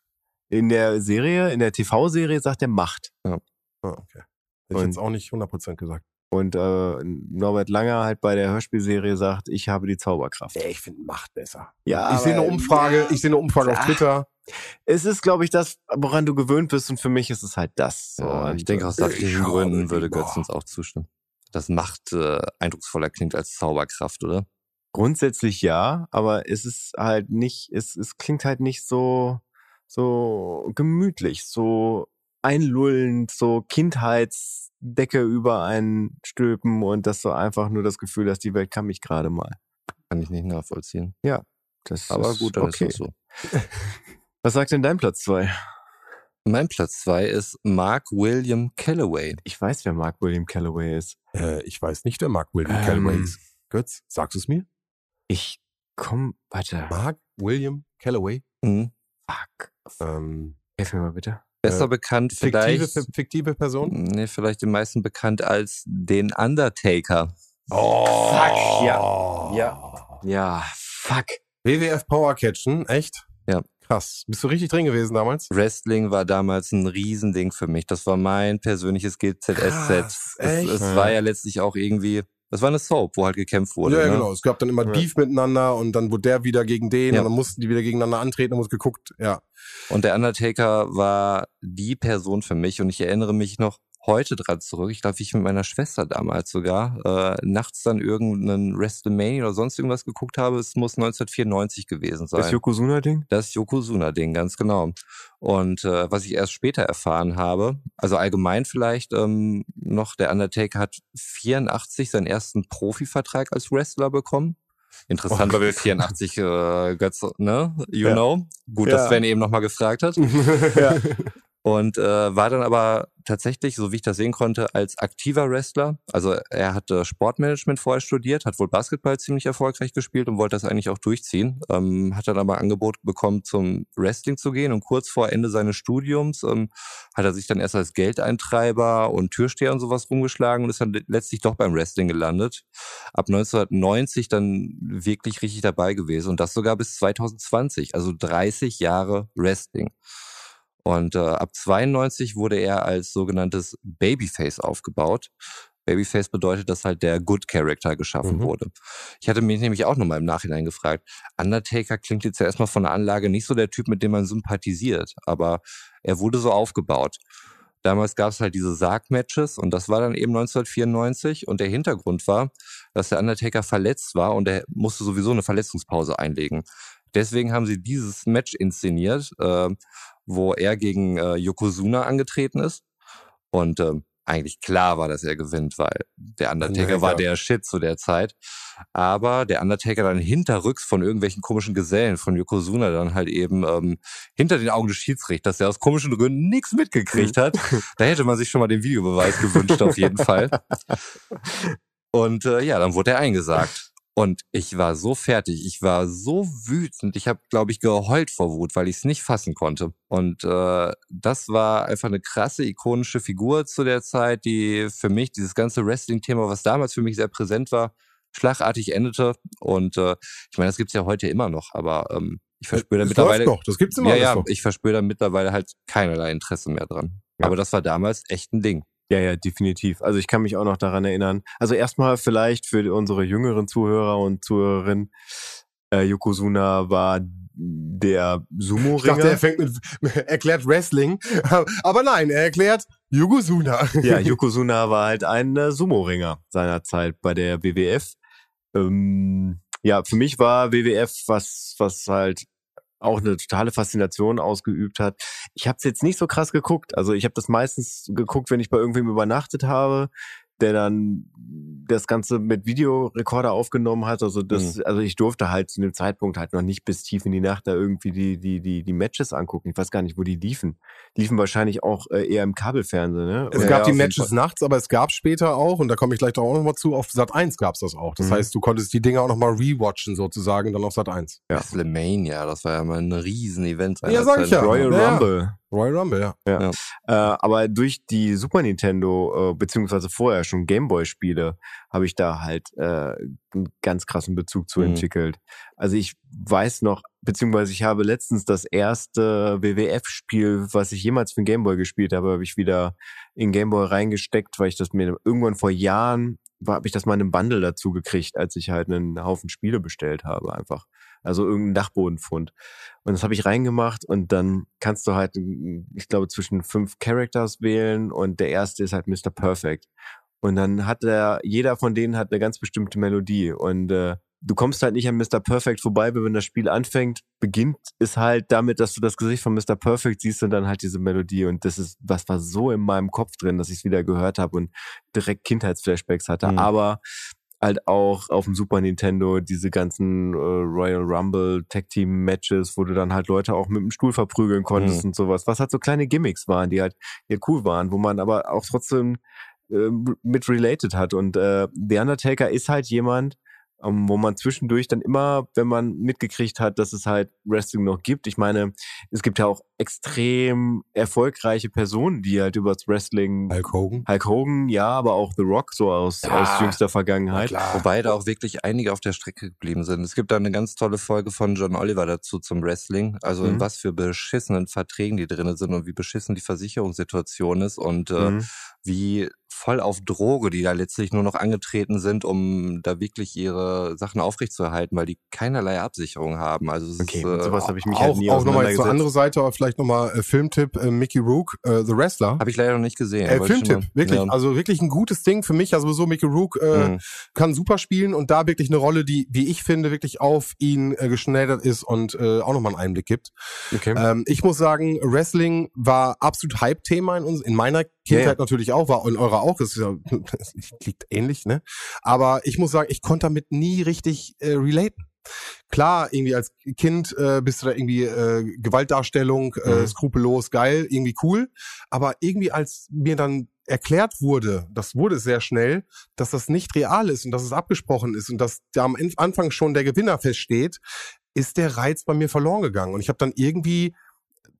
In der Serie, in der TV-Serie sagt er Macht. Ah, okay. Hätte ich jetzt auch nicht 100% gesagt. Und äh, Norbert Langer halt bei der Hörspielserie sagt, ich habe die Zauberkraft. Ich finde Macht besser. Ja, ich sehe eine Umfrage, ja. ich sehe eine Umfrage auf. Twitter. Es ist, glaube ich, das, woran du gewöhnt bist und für mich ist es halt das. So, ja, und, ich denke, aus sachlichen Ich Gründen würde Götz uns auch zustimmen. Das Macht äh, eindrucksvoller klingt als Zauberkraft, oder? Grundsätzlich ja, aber es ist halt nicht, es, es klingt halt nicht so, so gemütlich, so einlullend, so Kindheitsdecke über einen stülpen und das so einfach nur das Gefühl, dass die Welt kann mich gerade mal. Kann ich nicht nachvollziehen. Das Aber ist gut, dann okay. ist das so. Was sagt denn dein Platz zwei? Mein Platz zwei ist Mark William Calloway. Ich weiß, wer Mark William Calloway ist. Äh, ich weiß nicht, wer Mark William Ähm. Calloway ist. Götz, sagst du es mir? Ich komm, warte. Mark William Calloway? Hm. Fuck. Ähm, Hilf mir mal bitte. Besser Äh, bekannt fiktive, vielleicht. fiktive Person? Nee, vielleicht den meisten bekannt als den Undertaker. Oh, Fuck, ja. Ja. Ja, fuck. WWF Power Catchen, echt? Ja. Krass. Bist du richtig drin gewesen damals? Wrestling war damals ein Riesending für mich. Das war mein persönliches GZSZ. Krass, Es, echt? es Ja. war ja letztlich auch irgendwie, das war eine Soap, wo halt gekämpft wurde. ja, ne? genau. Es gab dann immer Ja. Beef miteinander und dann wurde der wieder gegen den Ja. und dann mussten die wieder gegeneinander antreten und muss geguckt. Ja. Und der Undertaker war die Person für mich und ich erinnere mich noch heute dran zurück. Ich glaube, ich mit meiner Schwester damals sogar äh, nachts dann irgendeinen WrestleMania oder sonst irgendwas geguckt habe. Es muss 1994 gewesen sein. Das Yokozuna-Ding? Das Yokozuna-Ding, ganz genau. Und äh, was ich erst später erfahren habe, also allgemein vielleicht ähm, noch, der Undertaker hat 84 seinen ersten Profivertrag als Wrestler bekommen. Interessant, weil wir 84 äh, Götz, ne? You Ja. know. Gut, Ja. dass Sven eben nochmal gefragt hat. ja. und äh, war dann aber tatsächlich, so wie ich das sehen konnte, als aktiver Wrestler. Also er hatte Sportmanagement vorher studiert, hat wohl Basketball ziemlich erfolgreich gespielt und wollte das eigentlich auch durchziehen. Ähm, hat dann aber Angebot bekommen, zum Wrestling zu gehen und kurz vor Ende seines Studiums ähm, hat er sich dann erst als Geldeintreiber und Türsteher und sowas rumgeschlagen und ist dann letztlich doch beim Wrestling gelandet. Ab 1990 dann wirklich richtig dabei gewesen und das sogar bis 2020, also 30 Jahre Wrestling. Und äh, ab 92 wurde er als sogenanntes Babyface aufgebaut. Babyface bedeutet, dass halt der Good Character geschaffen mhm. wurde. Ich hatte mich nämlich auch nochmal im Nachhinein gefragt, Undertaker klingt jetzt ja erstmal von der Anlage nicht so der Typ, mit dem man sympathisiert, aber er wurde so aufgebaut. Damals gab es halt diese Sarg-Matches und das war dann eben 1994 und der Hintergrund war, dass der Undertaker verletzt war und er musste sowieso eine Verletzungspause einlegen. Deswegen haben sie dieses Match inszeniert, äh, wo er gegen äh, Yokozuna angetreten ist. Und äh, eigentlich klar war, dass er gewinnt, weil der Undertaker ja, war der Shit zu der Zeit. Aber der Undertaker dann hinterrücks von irgendwelchen komischen Gesellen von Yokozuna dann halt eben ähm, hinter den Augen des Schiedsrichters, der aus komischen Gründen nichts mitgekriegt hat. da hätte man sich schon mal den Videobeweis gewünscht, auf jeden Fall. Und äh, ja, dann wurde er eingesagt. Und ich war so fertig, ich war so wütend, ich habe, glaube ich, geheult vor Wut, weil ich es nicht fassen konnte. Und äh, das war einfach eine krasse, ikonische Figur zu der Zeit, die für mich dieses ganze Wrestling-Thema, was damals für mich sehr präsent war, schlagartig endete. Und äh, ich meine, das gibt's ja heute immer noch, aber ähm, ich verspüre da mittlerweile. Noch, das gibt's immer ja, ja, noch. ich verspüre da mittlerweile halt keinerlei Interesse mehr dran. Ja. Aber das war damals echt ein Ding. Ja, ja, definitiv. Also ich kann mich auch noch daran erinnern. Also erstmal vielleicht für unsere jüngeren Zuhörer und Zuhörerinnen, äh, Yokozuna war der Sumo-Ringer. Ich dachte, er fängt mit, erklärt Wrestling, aber nein, er erklärt Yokozuna. Ja, Yokozuna war halt ein äh, Sumo-Ringer seiner Zeit bei der WWF. Ähm, ja, für mich war WWF was, was halt auch eine totale Faszination ausgeübt hat. Ich habe es jetzt nicht so krass geguckt. Also ich habe das meistens geguckt, wenn ich bei irgendwem übernachtet habe der dann das Ganze mit Videorekorder aufgenommen hat. Also das, mhm. also ich durfte halt zu dem Zeitpunkt halt noch nicht bis tief in die Nacht da irgendwie die, die, die, die Matches angucken. Ich weiß gar nicht, wo die liefen. Die liefen wahrscheinlich auch äh, eher im Kabelfernsehen, ne? Es Oder gab die Matches nachts, aber es gab später auch, und da komme ich gleich auch nochmal zu, auf Sat 1 gab's das auch. Das mhm. heißt, du konntest die Dinger auch nochmal rewatchen sozusagen, dann auf Sat 1. Ja. WrestleMania, das war ja mal ein Riesen-Event. Ja, sag ich ja. Royal ja. Rumble. Royal Rumble, ja. ja. ja. Äh, aber durch die Super Nintendo, äh, beziehungsweise vorher schon Gameboy-Spiele, habe ich da halt äh, einen ganz krassen Bezug zu mhm. entwickelt. Also ich weiß noch, beziehungsweise ich habe letztens das erste WWF-Spiel, was ich jemals für den Gameboy gespielt habe, habe ich wieder in Gameboy reingesteckt, weil ich das mir irgendwann vor Jahren habe ich das mal in einem Bundle dazu gekriegt, als ich halt einen Haufen Spiele bestellt habe, einfach. Also irgendein Dachbodenfund. Und das habe ich reingemacht und dann kannst du halt, ich glaube, zwischen fünf Characters wählen und der erste ist halt Mr. Perfect. Und dann hat er, jeder von denen hat eine ganz bestimmte Melodie. Und äh, du kommst halt nicht an Mr. Perfect vorbei, weil wenn das Spiel anfängt, beginnt es halt damit, dass du das Gesicht von Mr. Perfect siehst und dann halt diese Melodie. Und das ist, was war so in meinem Kopf drin, dass ich es wieder gehört habe und direkt Kindheitsflashbacks hatte. Mhm. Aber halt auch auf dem Super Nintendo diese ganzen äh, Royal Rumble Tag Team Matches, wo du dann halt Leute auch mit dem Stuhl verprügeln konntest mhm. und sowas, was halt so kleine Gimmicks waren, die halt, die halt cool waren, wo man aber auch trotzdem äh, mit related hat. Und äh, The Undertaker ist halt jemand, ähm, wo man zwischendurch dann immer, wenn man mitgekriegt hat, dass es halt Wrestling noch gibt. Ich meine, es gibt ja auch extrem erfolgreiche Personen, die halt über das Wrestling. Hulk Hogan. Hulk Hogan, ja, aber auch The Rock so aus, ja, aus jüngster Vergangenheit. Wobei da auch wirklich einige auf der Strecke geblieben sind. Es gibt da eine ganz tolle Folge von John Oliver dazu zum Wrestling. Also mhm. in was für beschissenen Verträgen die drin sind und wie beschissen die Versicherungssituation ist und äh, mhm. wie voll auf Droge, die da letztlich nur noch angetreten sind, um da wirklich ihre Sachen aufrechtzuerhalten, weil die keinerlei Absicherung haben. Also okay, ist, äh, sowas habe ich mich auch, halt nie auch nochmal zur anderen Seite, aber vielleicht nochmal äh, Filmtipp, äh, Mickey Rook, äh, The Wrestler. Habe ich leider noch nicht gesehen. Äh, Filmtipp, wirklich. Ja. Also wirklich ein gutes Ding für mich. Also so Mickey Rook äh, mhm. kann super spielen und da wirklich eine Rolle, die, wie ich finde, wirklich auf ihn äh, geschneidert ist und äh, auch nochmal einen Einblick gibt. Okay. Ähm, ich muss sagen, Wrestling war absolut Hype-Thema in, uns, in meiner Kindheit yeah. natürlich auch, war in eurer auch. Das, ist ja, liegt ähnlich, ne? Aber ich muss sagen, ich konnte damit nie richtig äh, relaten. klar, irgendwie als Kind äh, bist du da irgendwie äh, Gewaltdarstellung, äh, Mhm. skrupellos, geil, irgendwie cool. Aber irgendwie als mir dann erklärt wurde, das wurde sehr schnell, dass das nicht real ist und dass es abgesprochen ist und dass da am Anfang schon der Gewinner feststeht, ist der Reiz bei mir verloren gegangen. Und ich habe dann irgendwie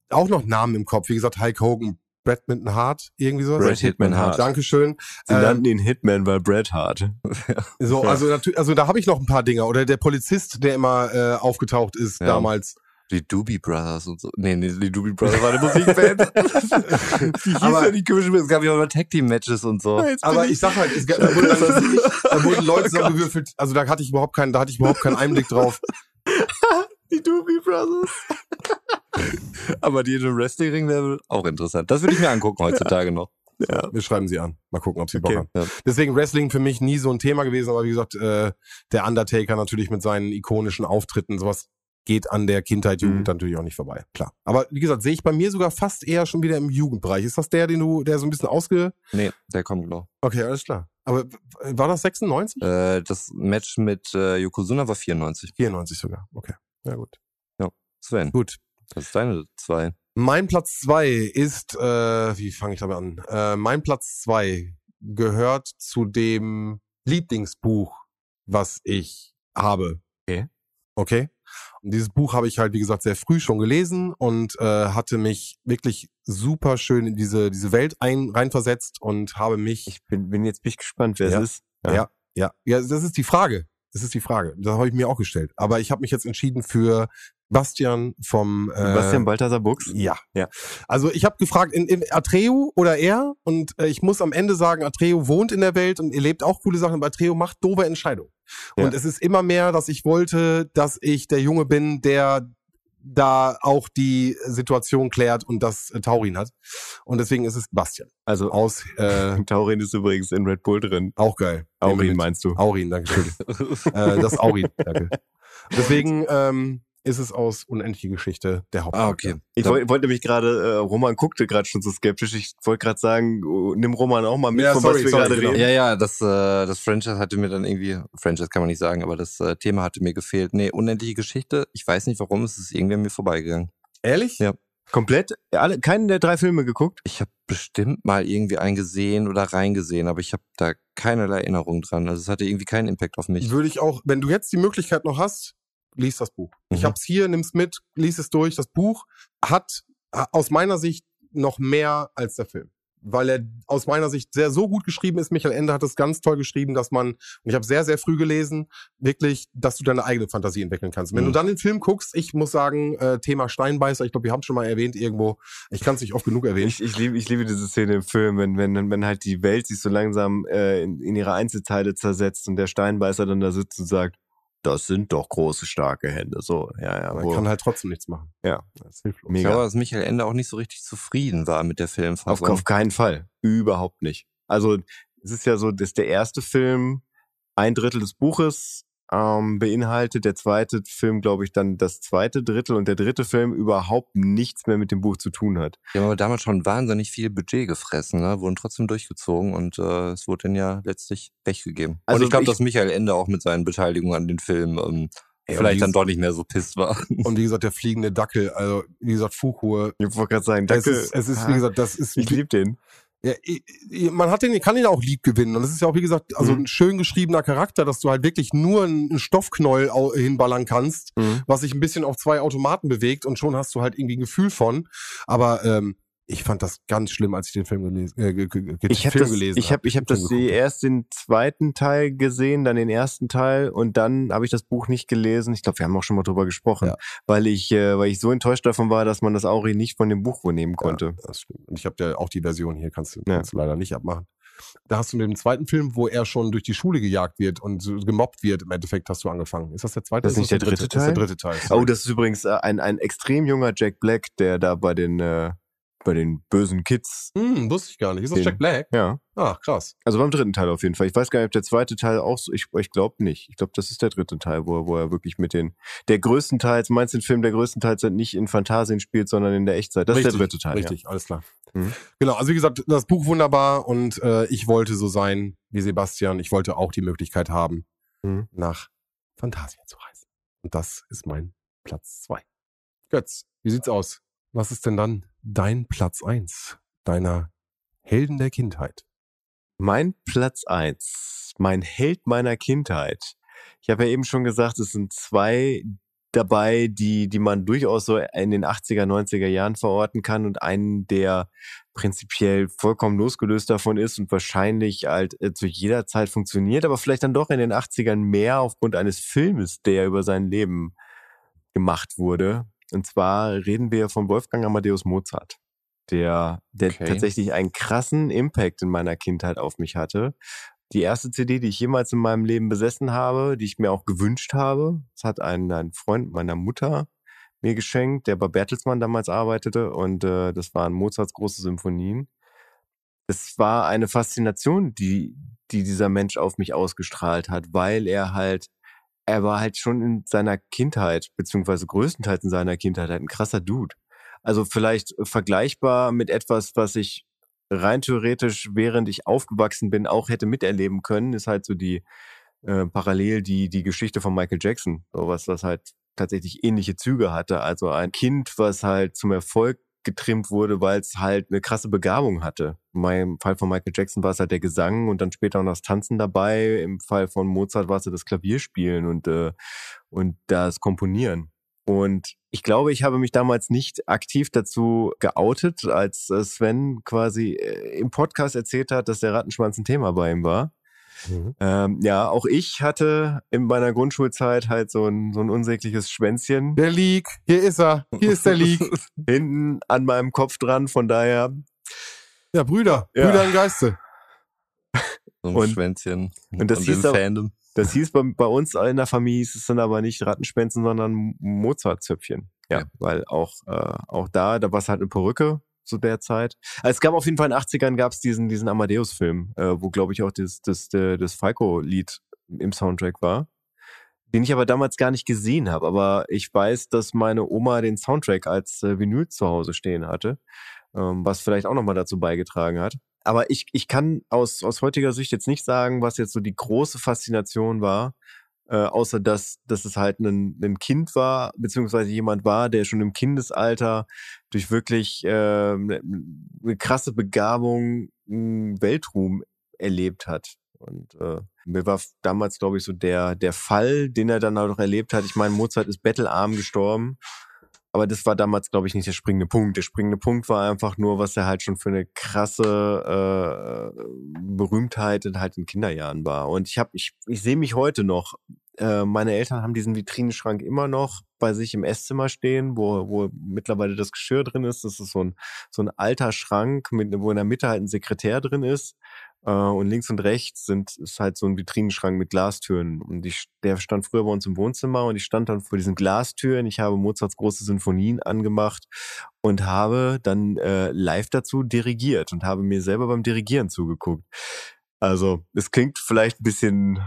auch noch Namen im Kopf, wie gesagt, Hulk Hogan, Bradminton Hart, irgendwie sowas. Brad Hitman Hart. Dankeschön. Sie Ähm, nannten ihn Hitman, weil Bret Hart. so, also natürlich, also da habe ich noch ein paar Dinge. Oder der Polizist, der immer äh, aufgetaucht ist Ja. damals. Die Doobie Brothers und so. Nee, nee, die Doobie Brothers war eine Musikband. Wie hieß Aber- denn die komische Es gab ja mal Tag Team Matches und so. Aber ich sag halt, es, gab- da, wurde dann, da wurden Leute zusammengewürfelt. Also da hatte ich überhaupt keinen, da hatte ich überhaupt keinen Einblick drauf. Die Doobie Brothers. Aber die in dem Wrestling-Ring wäre auch interessant. Das würde ich mir angucken heutzutage noch. Ja. Wir schreiben sie an. Mal gucken, ob sie Bock Okay. haben. Ja. Deswegen Wrestling für mich nie so ein Thema gewesen, aber wie gesagt, äh, der Undertaker natürlich mit seinen ikonischen Auftritten, sowas geht an der Kindheit, Jugend Mhm. natürlich auch nicht vorbei. Klar. Aber wie gesagt, sehe ich bei mir sogar fast eher schon wieder im Jugendbereich. Ist das der, den du, der so ein bisschen ausge... Nee, der kommt noch. Okay, alles klar. Aber war das 96? Äh, das Match mit äh, Yokozuna war 94. 94 sogar. Okay. Ja gut. Sven, Gut. Das ist deine zwei. Mein Platz zwei ist, äh, wie fange ich damit an? Äh, mein Platz zwei gehört zu dem Lieblingsbuch, was ich habe. Okay. Okay. Und dieses Buch habe ich halt, wie gesagt, sehr früh schon gelesen und äh, hatte mich wirklich super schön in diese, diese Welt ein, reinversetzt und habe mich. Ich bin, bin jetzt bin ich gespannt, wer Ja. es ist. Ja. ja, ja, das ist die Frage. Das ist die Frage. Das habe ich mir auch gestellt. Aber ich habe mich jetzt entschieden für Bastian vom äh, Sebastian Balthasar Buchs. ja. Ja. Also ich habe gefragt, in, in Atreu oder er? Und äh, ich muss am Ende sagen, Atreu wohnt in der Welt und er lebt auch coole Sachen, aber Atreu macht doofe Entscheidungen. Ja. Und es ist immer mehr, dass ich wollte, dass ich der Junge bin, der da auch die Situation klärt und das äh, Taurin hat. Und deswegen ist es Bastian. Also Aus, äh, Taurin ist übrigens in Red Bull drin. auch geil. Aurin meinst du? Aurin, danke schön. äh, das Aurin, danke. Deswegen ähm, ist es aus Unendliche Geschichte der Hauptcharakter. Ah, okay. Ich wollte wollt nämlich gerade, äh, Roman guckte gerade schon so skeptisch. Ich wollte gerade sagen, oh, nimm Roman auch mal mit, Ja, von sorry, was wir sorry, gerade genau. reden. Ja, ja, das, äh, das Franchise hatte mir dann irgendwie, Franchise kann man nicht sagen, aber das äh, Thema hatte mir gefehlt. Nee, unendliche Geschichte. Ich weiß nicht warum, es ist irgendwie an mir vorbeigegangen. Ehrlich? Ja. Komplett? Alle, keinen der drei Filme geguckt? Ich habe bestimmt mal irgendwie einen gesehen oder reingesehen, aber ich habe da keinerlei Erinnerung dran. Also es hatte irgendwie keinen Impact auf mich. würde ich auch, wenn du jetzt die Möglichkeit noch hast, lies das Buch. Ich Mhm. hab's hier, nimm's mit, lies es durch. Das Buch hat äh, aus meiner Sicht noch mehr als der Film. Weil er aus meiner Sicht sehr so gut geschrieben ist. Michael Ende hat es ganz toll geschrieben, dass man, und ich habe sehr, sehr früh gelesen, wirklich, dass du deine eigene Fantasie entwickeln kannst. Wenn Mhm. du dann den Film guckst, ich muss sagen, äh, Thema Steinbeißer, ich glaube, wir haben schon mal erwähnt irgendwo, ich kann es nicht oft genug erwähnen. Ich, ich, liebe, ich liebe diese Szene im Film, wenn, wenn, wenn halt die Welt sich so langsam äh, in, in ihre Einzelteile zersetzt und der Steinbeißer dann da sitzt und sagt, das sind doch große, starke Hände. So, ja, ja. Man wo- kann halt trotzdem nichts machen. Ja. Das ist hilflos. Ich Mega. glaube, dass Michael Ende auch nicht so richtig zufrieden war mit der Auf, Filmfassung. auf keinen Fall. Überhaupt nicht. Also es ist ja so, dass der erste Film ein Drittel des Buches ähm, beinhaltet, der zweite Film, glaube ich, dann das zweite Drittel und der dritte Film überhaupt nichts mehr mit dem Buch zu tun hat. Die haben aber damals schon wahnsinnig viel Budget gefressen, ne? wurden trotzdem durchgezogen und äh, es wurde dann ja letztlich weggegeben. Also und ich glaube, dass Michael Ende auch mit seinen Beteiligungen an den Filmen ähm, Ja, vielleicht dann doch nicht mehr so pisst war. Und wie gesagt, der fliegende Dackel, also wie gesagt, Fuchur. Ich wollte gerade sagen, Es danke. ist, es ist, wie gesagt, das ist ich liebe den. Ja, man hat den, kann ihn auch lieb gewinnen. Und das ist ja auch, wie gesagt, also Mhm. ein schön geschriebener Charakter, dass du halt wirklich nur einen Stoffknäuel hinballern kannst, was sich ein bisschen auf zwei Automaten bewegt und schon hast du halt irgendwie ein Gefühl von. Aber ähm, ich fand das ganz schlimm, als ich den Film gelesen, äh, ge- ge- ge- Ich habe Film das, gelesen ich habe, ich habe Film das geguckt. erst den zweiten Teil gesehen, dann den ersten Teil und dann habe ich das Buch nicht gelesen. Ich glaube, wir haben auch schon mal drüber gesprochen, Ja. weil ich, äh, weil ich so enttäuscht davon war, dass man das Auri nicht von dem Buch wohl nehmen konnte. Ja, das stimmt. Und ich habe ja auch die Version hier, kannst du, Ja. kannst du leider nicht abmachen. Da hast du mit dem zweiten Film, wo er schon durch die Schule gejagt wird und gemobbt wird, im Endeffekt hast du angefangen. Ist das der zweite? Das ist nicht der dritte Das ist der dritte Teil. Oh, das ist übrigens äh, ein, ein extrem junger Jack Black, der da bei den, äh, bei den bösen Kids. Hm, wusste ich gar nicht. Ist das Den- Jack Black? Ja. Ah, krass. Also beim dritten Teil auf jeden Fall. Ich weiß gar nicht, ob der zweite Teil auch so, ich, ich glaube nicht. Ich glaube, das ist der dritte Teil, wo er, wo er wirklich mit den, der größtenteils, meinst du den Film, der größtenteils nicht in Fantasien spielt, sondern in der Echtzeit. Das ist der dritte Teil. Richtig, alles klar. Mhm. Genau, also wie gesagt, das Buch wunderbar und äh, ich wollte so sein wie Sebastian. Ich wollte auch die Möglichkeit haben, Mhm. nach Fantasien zu reisen. Und das ist mein Platz zwei. Götz, wie sieht's aus? Was ist denn dann dein Platz eins deiner Helden der Kindheit? Mein Platz eins, mein Held meiner Kindheit. Ich habe ja eben schon gesagt, es sind zwei dabei, die, die man durchaus so in den 80er, 90er Jahren verorten kann und einen, der prinzipiell vollkommen losgelöst davon ist und wahrscheinlich halt äh, zu jeder Zeit funktioniert, aber vielleicht dann doch in den 80ern mehr aufgrund eines Filmes, der über sein Leben gemacht wurde. Und zwar reden wir von Wolfgang Amadeus Mozart, der, der Okay. tatsächlich einen krassen Impact in meiner Kindheit auf mich hatte. Die erste CD, die ich jemals in meinem Leben besessen habe, die ich mir auch gewünscht habe, das hat ein, ein Freund meiner Mutter mir geschenkt, der bei Bertelsmann damals arbeitete und äh, das waren Mozarts große Symphonien. Es war eine Faszination, die, die dieser Mensch auf mich ausgestrahlt hat, weil er halt, er war halt schon in seiner Kindheit, beziehungsweise größtenteils in seiner Kindheit halt ein krasser Dude. Also vielleicht vergleichbar mit etwas, was ich rein theoretisch, während ich aufgewachsen bin, auch hätte miterleben können, ist halt so die äh, parallel die, die Geschichte von Michael Jackson. Sowas, was halt tatsächlich ähnliche Züge hatte. Also ein Kind, was halt zum Erfolg getrimmt wurde, weil es halt eine krasse Begabung hatte. Meinem Fall von Michael Jackson war es halt der Gesang und dann später auch noch das Tanzen dabei. Im Fall von Mozart war es ja das Klavierspielen und, äh, und das Komponieren. Und ich glaube, ich habe mich damals nicht aktiv dazu geoutet, als äh, Sven quasi äh, im Podcast erzählt hat, dass der Rattenschwanz ein Thema bei ihm war. Ähm, ja, auch ich hatte in meiner Grundschulzeit halt so ein, so ein unsägliches Schwänzchen Der Leak, hier ist er, hier ist der Leak. hinten an meinem Kopf dran. Von daher, Ja, Brüder, Ja. Brüder im Geiste. So ein Und- Schwänzchen. und das hieß Fandom. das hieß bei, bei uns in der Familie, hieß es dann aber nicht Rattenschwänzen, sondern Mozartzöpfchen. Ja, Ja. weil auch, äh, auch da, da war es halt eine Perücke zu der Zeit. Also es gab auf jeden Fall in den 80ern gab es diesen, diesen Amadeus-Film, äh, wo, glaube ich, auch das, das, das, das Falco-Lied im Soundtrack war. Den ich aber damals gar nicht gesehen habe. Aber ich weiß, dass meine Oma den Soundtrack als äh, Vinyl zu Hause stehen hatte, ähm, was vielleicht auch nochmal dazu beigetragen hat. Aber ich, ich kann aus, aus heutiger Sicht jetzt nicht sagen, was jetzt so die große Faszination war, äh, außer dass, dass es halt ein, ein Kind war, beziehungsweise jemand war, der schon im Kindesalter durch wirklich äh, eine, eine krasse Begabung Weltruhm erlebt hat. Und äh, mir war damals, glaube ich, so der, der Fall, den er dann auch noch erlebt hat. Ich meine, Mozart ist bettelarm gestorben. Aber das war damals, glaube ich, nicht der springende Punkt. Der springende Punkt war einfach nur, was er halt schon für eine krasse äh, Berühmtheit in halt in Kinderjahren war. Und ich habe, ich, ich sehe mich heute noch. Äh, meine Eltern haben diesen Vitrinenschrank immer noch bei sich im Esszimmer stehen, wo, wo mittlerweile das Geschirr drin ist. Das ist so ein, so ein alter Schrank, mit, wo in der Mitte halt ein Sekretär drin ist. Äh, und links und rechts sind, ist halt so ein Vitrinenschrank mit Glastüren. Und ich, der stand früher bei uns im Wohnzimmer und ich stand dann vor diesen Glastüren. Ich habe Mozarts große Sinfonien angemacht und habe dann äh, live dazu dirigiert und habe mir selber beim Dirigieren zugeguckt. Also, es klingt vielleicht ein bisschen,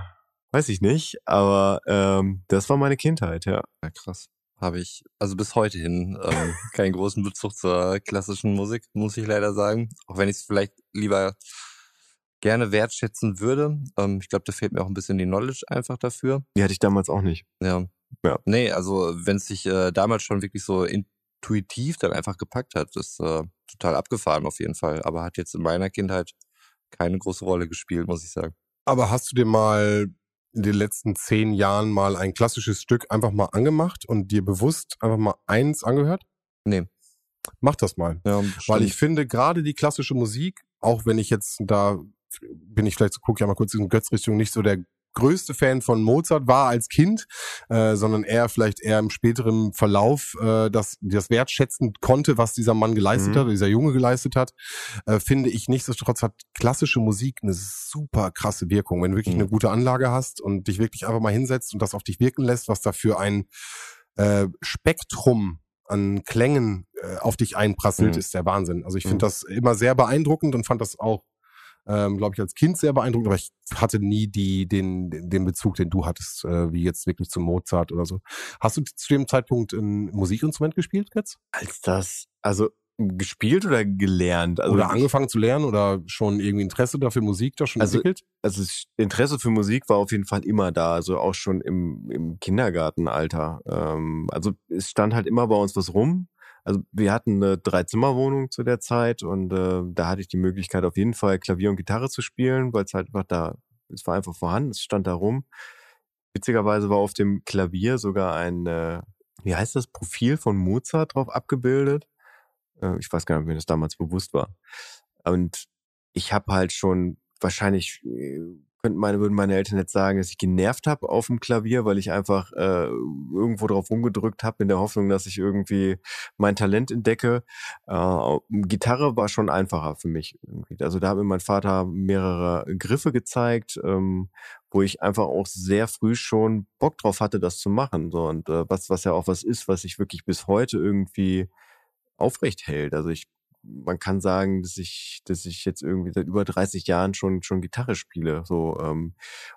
weiß ich nicht, aber ähm, das war meine Kindheit, ja. Ja, krass. Habe ich, also bis heute hin, ähm, keinen großen Bezug zur klassischen Musik, muss ich leider sagen. Auch wenn ich es vielleicht lieber gerne wertschätzen würde. Ähm, ich glaube, da fehlt mir auch ein bisschen die Knowledge einfach dafür. Die hatte ich damals auch nicht. Ja. Ja. Nee, also wenn es sich äh, damals schon wirklich so intuitiv dann einfach gepackt hat, ist äh, total abgefahren auf jeden Fall. Aber hat jetzt in meiner Kindheit keine große Rolle gespielt, muss ich sagen. Aber hast du dir mal in den letzten zehn Jahren mal ein klassisches Stück einfach mal angemacht und dir bewusst einfach mal eins angehört? Nee. Mach das mal. Ja, Weil ich finde, gerade die klassische Musik, auch wenn ich jetzt da bin ich vielleicht, gucke ich ja mal kurz in Götz-Richtung, nicht so der größte Fan von Mozart war als Kind, äh, sondern eher vielleicht eher im späteren Verlauf äh, das, das wertschätzen konnte, was dieser Mann geleistet Mhm. hat, dieser Junge geleistet hat, äh, finde ich nichtsdestotrotz hat klassische Musik eine super krasse Wirkung. Wenn du wirklich Mhm. eine gute Anlage hast und dich wirklich einfach mal hinsetzt und das auf dich wirken lässt, was da für ein äh, Spektrum an Klängen äh, auf dich einprasselt, Mhm. ist der Wahnsinn. Also ich Mhm. finde das immer sehr beeindruckend und fand das auch, ähm, glaube ich, als Kind sehr beeindruckend, aber ich hatte nie die, den, den Bezug, den du hattest, äh, wie jetzt wirklich zu Mozart oder so. Hast du zu dem Zeitpunkt ein Musikinstrument gespielt, Götz? Als das, also gespielt oder gelernt? Also oder angefangen zu lernen oder schon irgendwie Interesse dafür Musik da schon Also- entwickelt? also Interesse für Musik war auf jeden Fall immer da, also auch schon im, im Kindergartenalter. Ähm, also es stand halt immer bei uns was rum. Also wir hatten eine Dreizimmerwohnung zu der Zeit und äh, da hatte ich die Möglichkeit auf jeden Fall Klavier und Gitarre zu spielen, weil es halt einfach da, es war einfach vorhanden, es stand da rum. Witzigerweise war auf dem Klavier sogar ein, äh, wie heißt das, Profil von Mozart drauf abgebildet. Äh, ich weiß gar nicht, ob mir das damals bewusst war. Und ich habe halt schon wahrscheinlich äh, könnten meine würden meine Eltern jetzt sagen, dass ich genervt habe auf dem Klavier, weil ich einfach äh, irgendwo drauf rumgedrückt habe in der Hoffnung, dass ich irgendwie mein Talent entdecke. Äh, Gitarre war schon einfacher für mich. Also da hat mir mein Vater mehrere Griffe gezeigt, ähm, wo ich einfach auch sehr früh schon Bock drauf hatte, das zu machen. So und äh, was was ja auch was ist, was sich wirklich bis heute irgendwie aufrecht hält. Also ich man kann sagen, dass ich, dass ich jetzt irgendwie seit über 30 Jahren schon schon Gitarre spiele. So, ähm,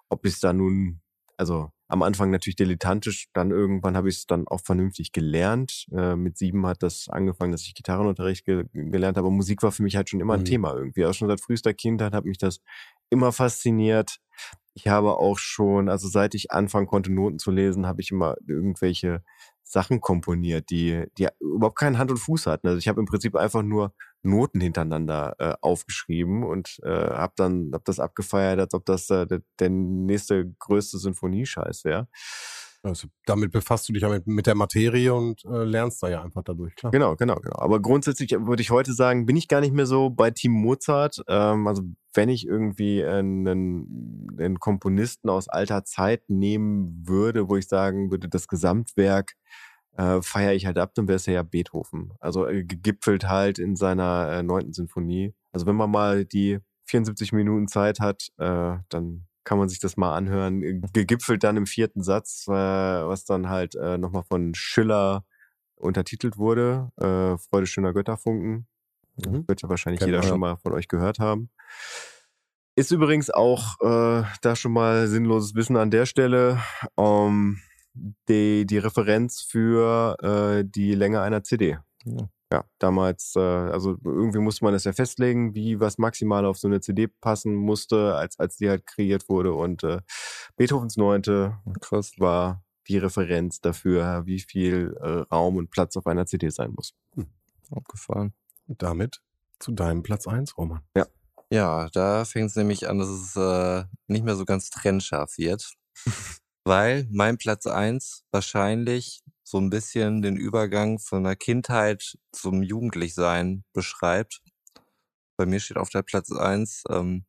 ob ich es da nun, also am Anfang natürlich dilettantisch, dann irgendwann habe ich es dann auch vernünftig gelernt. Äh, mit sieben hat das angefangen, dass ich Gitarrenunterricht ge gelernt habe. Musik war für mich halt schon immer ein Mhm. Thema irgendwie. Auch schon seit frühester Kindheit hat mich das immer fasziniert. Ich habe auch schon, also seit ich anfangen konnte, Noten zu lesen, habe ich immer irgendwelche Sachen komponiert, die, die überhaupt keinen Hand und Fuß hatten. Also ich habe im Prinzip einfach nur Noten hintereinander äh, aufgeschrieben und äh, habe dann hab das abgefeiert, als ob das äh, der, der nächste größte Symphoniescheiß wäre. Also, damit befasst du dich ja mit, mit der Materie und äh, lernst da ja einfach dadurch, klar. Genau, genau, genau. Aber grundsätzlich würde ich heute sagen, bin ich gar nicht mehr so bei Team Mozart. Ähm, also wenn ich irgendwie einen, einen Komponisten aus alter Zeit nehmen würde, wo ich sagen würde, das Gesamtwerk äh, feiere ich halt ab, dann wäre es ja Beethoven. Also äh, gegipfelt halt in seiner äh, neunten Sinfonie. Also wenn man mal die 74 Minuten Zeit hat, äh, dann kann man sich das mal anhören. Äh, Gegipfelt dann im vierten Satz, äh, was dann halt äh, nochmal von Schiller untertitelt wurde. Äh, Freude schöner Götterfunken. Mhm. Wird ja wahrscheinlich Kennt jeder schon mal von euch gehört haben. Ist übrigens auch äh, da schon mal sinnloses Wissen an der Stelle. Ähm, die, die Referenz für äh, die Länge einer CD. Ja. Ja, damals, äh, also irgendwie musste man das ja festlegen, wie was maximal auf so eine CD passen musste, als, als die halt kreiert wurde. Und äh, Beethovens Neunte Krass. war die Referenz dafür, wie viel äh, Raum und Platz auf einer CD sein muss. Abgefahren. Und damit zu deinem Platz eins, Roman. Ja, da fängt es nämlich an, dass es äh, nicht mehr so ganz trennscharf wird. Weil mein Platz eins wahrscheinlich so ein bisschen den Übergang von der Kindheit zum Jugendlichsein beschreibt. Bei mir steht auf der Platz eins ähm,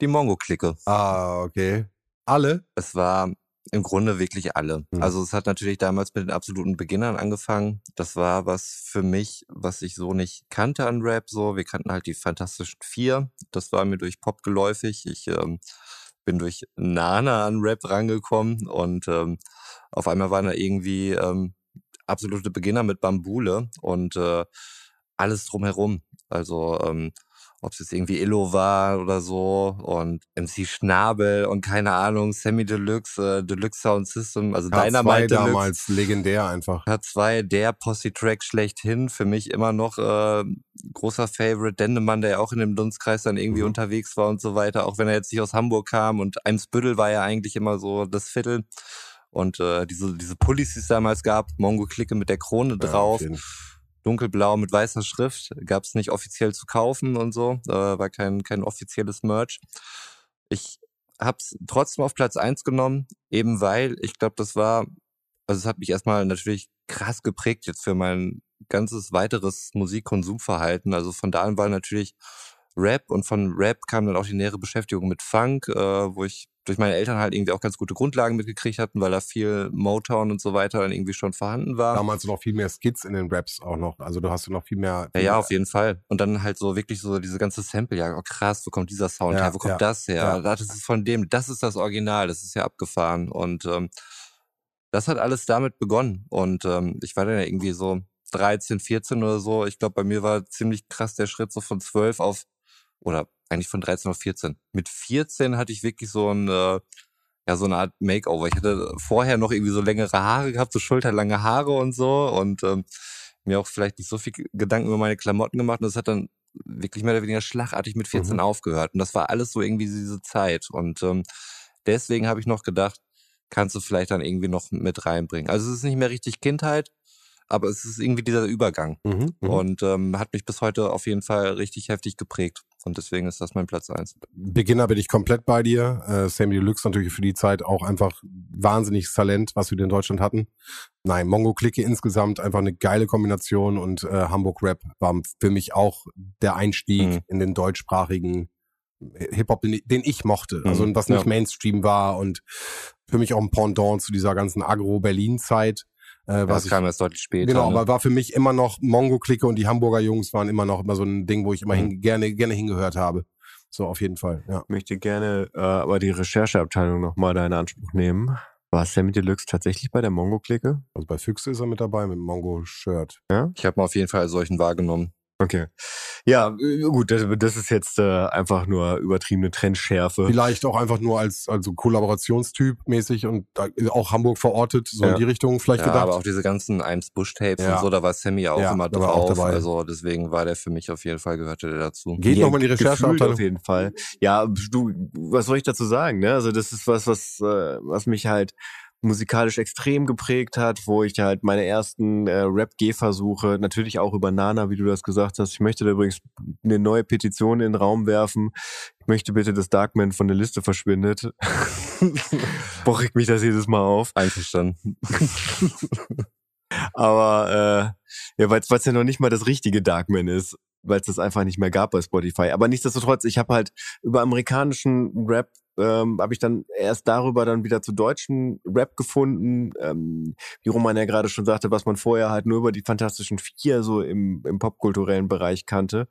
die Mongo-Clique. Ah, okay. Alle? Es war im Grunde wirklich alle. Mhm. Also es hat natürlich damals mit den absoluten Beginnern angefangen. Das war was für mich, was ich so nicht kannte an Rap. So, wir kannten halt die Fantastischen Vier. Das war mir durch Pop geläufig. Ich ähm, bin durch Nana an Rap rangekommen und ähm, auf einmal waren da irgendwie ähm, absolute Beginner mit Bambule und äh, alles drumherum. Also ähm, ob es jetzt irgendwie Illo war oder so und MC Schnabel und keine Ahnung, Sammy Deluxe, äh, Deluxe Sound System, also K2 Dynamite Deluxe. damals legendär einfach. K2, der Posse-Track schlechthin, für mich immer noch äh, großer Favorite. Dendemann, der ja auch in dem Dunstkreis dann irgendwie Mhm. unterwegs war und so weiter, auch wenn er jetzt nicht aus Hamburg kam und Eimsbüttel war ja eigentlich immer so das Viertel. Und äh, diese, diese Pullis, die es damals gab, Mongo-Clique mit der Krone Ja, drauf, auf jeden. dunkelblau mit weißer Schrift, gab es nicht offiziell zu kaufen und so, äh, war kein, kein offizielles Merch. Ich hab's trotzdem auf Platz eins genommen, eben weil ich glaube, das war, also es hat mich erstmal natürlich krass geprägt jetzt für mein ganzes weiteres Musikkonsumverhalten. Also von da an war natürlich Rap und von Rap kam dann auch die nähere Beschäftigung mit Funk, äh, wo ich durch meine Eltern halt irgendwie auch ganz gute Grundlagen mitgekriegt hatten, weil da viel Motown und so weiter dann irgendwie schon vorhanden war. Damals noch viel mehr Skits in den Raps auch noch. Also du hast noch viel mehr. Ja, ja, auf jeden Fall. Und dann halt so wirklich so diese ganze Sample, ja, oh krass, wo kommt dieser Sound Ja, her, wo kommt ja, das her? Das ist von dem, das ist das Original, das ist ja abgefahren. Und ähm, das hat alles damit begonnen. Und ähm, ich war dann ja irgendwie so 13, 14 oder so. Ich glaube, bei mir war ziemlich krass der Schritt so von 12 auf, oder eigentlich von 13 auf 14. Mit 14 hatte ich wirklich so ein, äh, ja, so eine Art Makeover. Ich hatte vorher noch irgendwie so längere Haare gehabt, so schulterlange Haare und so. Und ähm, mir auch vielleicht nicht so viel Gedanken über meine Klamotten gemacht und das hat dann wirklich mehr oder weniger schlagartig mit 14 Mhm. aufgehört. Und das war alles so irgendwie diese Zeit. Und ähm, deswegen habe ich noch gedacht, kannst du vielleicht dann irgendwie noch mit reinbringen. Also es ist nicht mehr richtig Kindheit, aber es ist irgendwie dieser Übergang. Mhm. Mhm. Und ähm, hat mich bis heute auf jeden Fall richtig heftig geprägt. Und deswegen ist das mein Platz eins. Beginner bin ich komplett bei dir. Äh, Sammy Deluxe natürlich für die Zeit auch einfach wahnsinniges Talent, was wir in Deutschland hatten. Nein, Mongo Clique insgesamt einfach eine geile Kombination und äh, Hamburg Rap war für mich auch der Einstieg Mhm. in den deutschsprachigen Hip-Hop, den, den ich mochte. Mhm. Also was nicht Ja. Mainstream war und für mich auch ein Pendant zu dieser ganzen Agro-Berlin-Zeit. Äh, Was das ich, kam erst deutlich später. Genau, ne? aber war für mich immer noch Mongo-Clique und die Hamburger Jungs waren immer noch immer so ein Ding, wo ich immer Mhm. hin, gerne, gerne hingehört habe. So, auf jeden Fall, ja. Ich möchte gerne äh, aber die Rechercheabteilung nochmal da in Anspruch nehmen. War Sammy Deluxe tatsächlich bei der Mongo-Clique? Also bei Füchse ist er mit dabei mit dem Mongo-Shirt. Ich habe mal auf jeden Fall solchen wahrgenommen. Okay. Ja, äh, gut, das, das ist jetzt äh, einfach nur übertriebene Trendschärfe. Vielleicht auch einfach nur als also Kollaborationstyp mäßig und auch Hamburg verortet, so Ja. in die Richtung vielleicht Ja, gedacht. aber auch diese ganzen Eins Bush Tapes Ja. und so, da war Sammy auch Ja, immer da war er auch drauf. dabei. Also deswegen war der für mich auf jeden Fall gehörte der dazu. Geht nochmal in die Rechercheabteilung. Auf jeden Fall. Ja, du, was soll ich dazu sagen? Ne? Also das ist was, was, äh, was mich halt musikalisch extrem geprägt hat, wo ich halt meine ersten äh, Rap-G-Versuche, natürlich auch über Nana, wie du das gesagt hast. Ich möchte da übrigens eine neue Petition in den Raum werfen. Ich möchte bitte, dass Darkman von der Liste verschwindet. Boah, regt mich das jedes Mal auf. Einverstanden. Aber äh, ja, weil es ja noch nicht mal das richtige Darkman ist, weil es das einfach nicht mehr gab bei Spotify. Aber nichtsdestotrotz, ich habe halt über amerikanischen Rap ähm, habe ich dann erst darüber dann wieder zu deutschen Rap gefunden, ähm, wie Roman ja gerade schon sagte, was man vorher halt nur über die Fantastischen Vier so im, im popkulturellen Bereich kannte.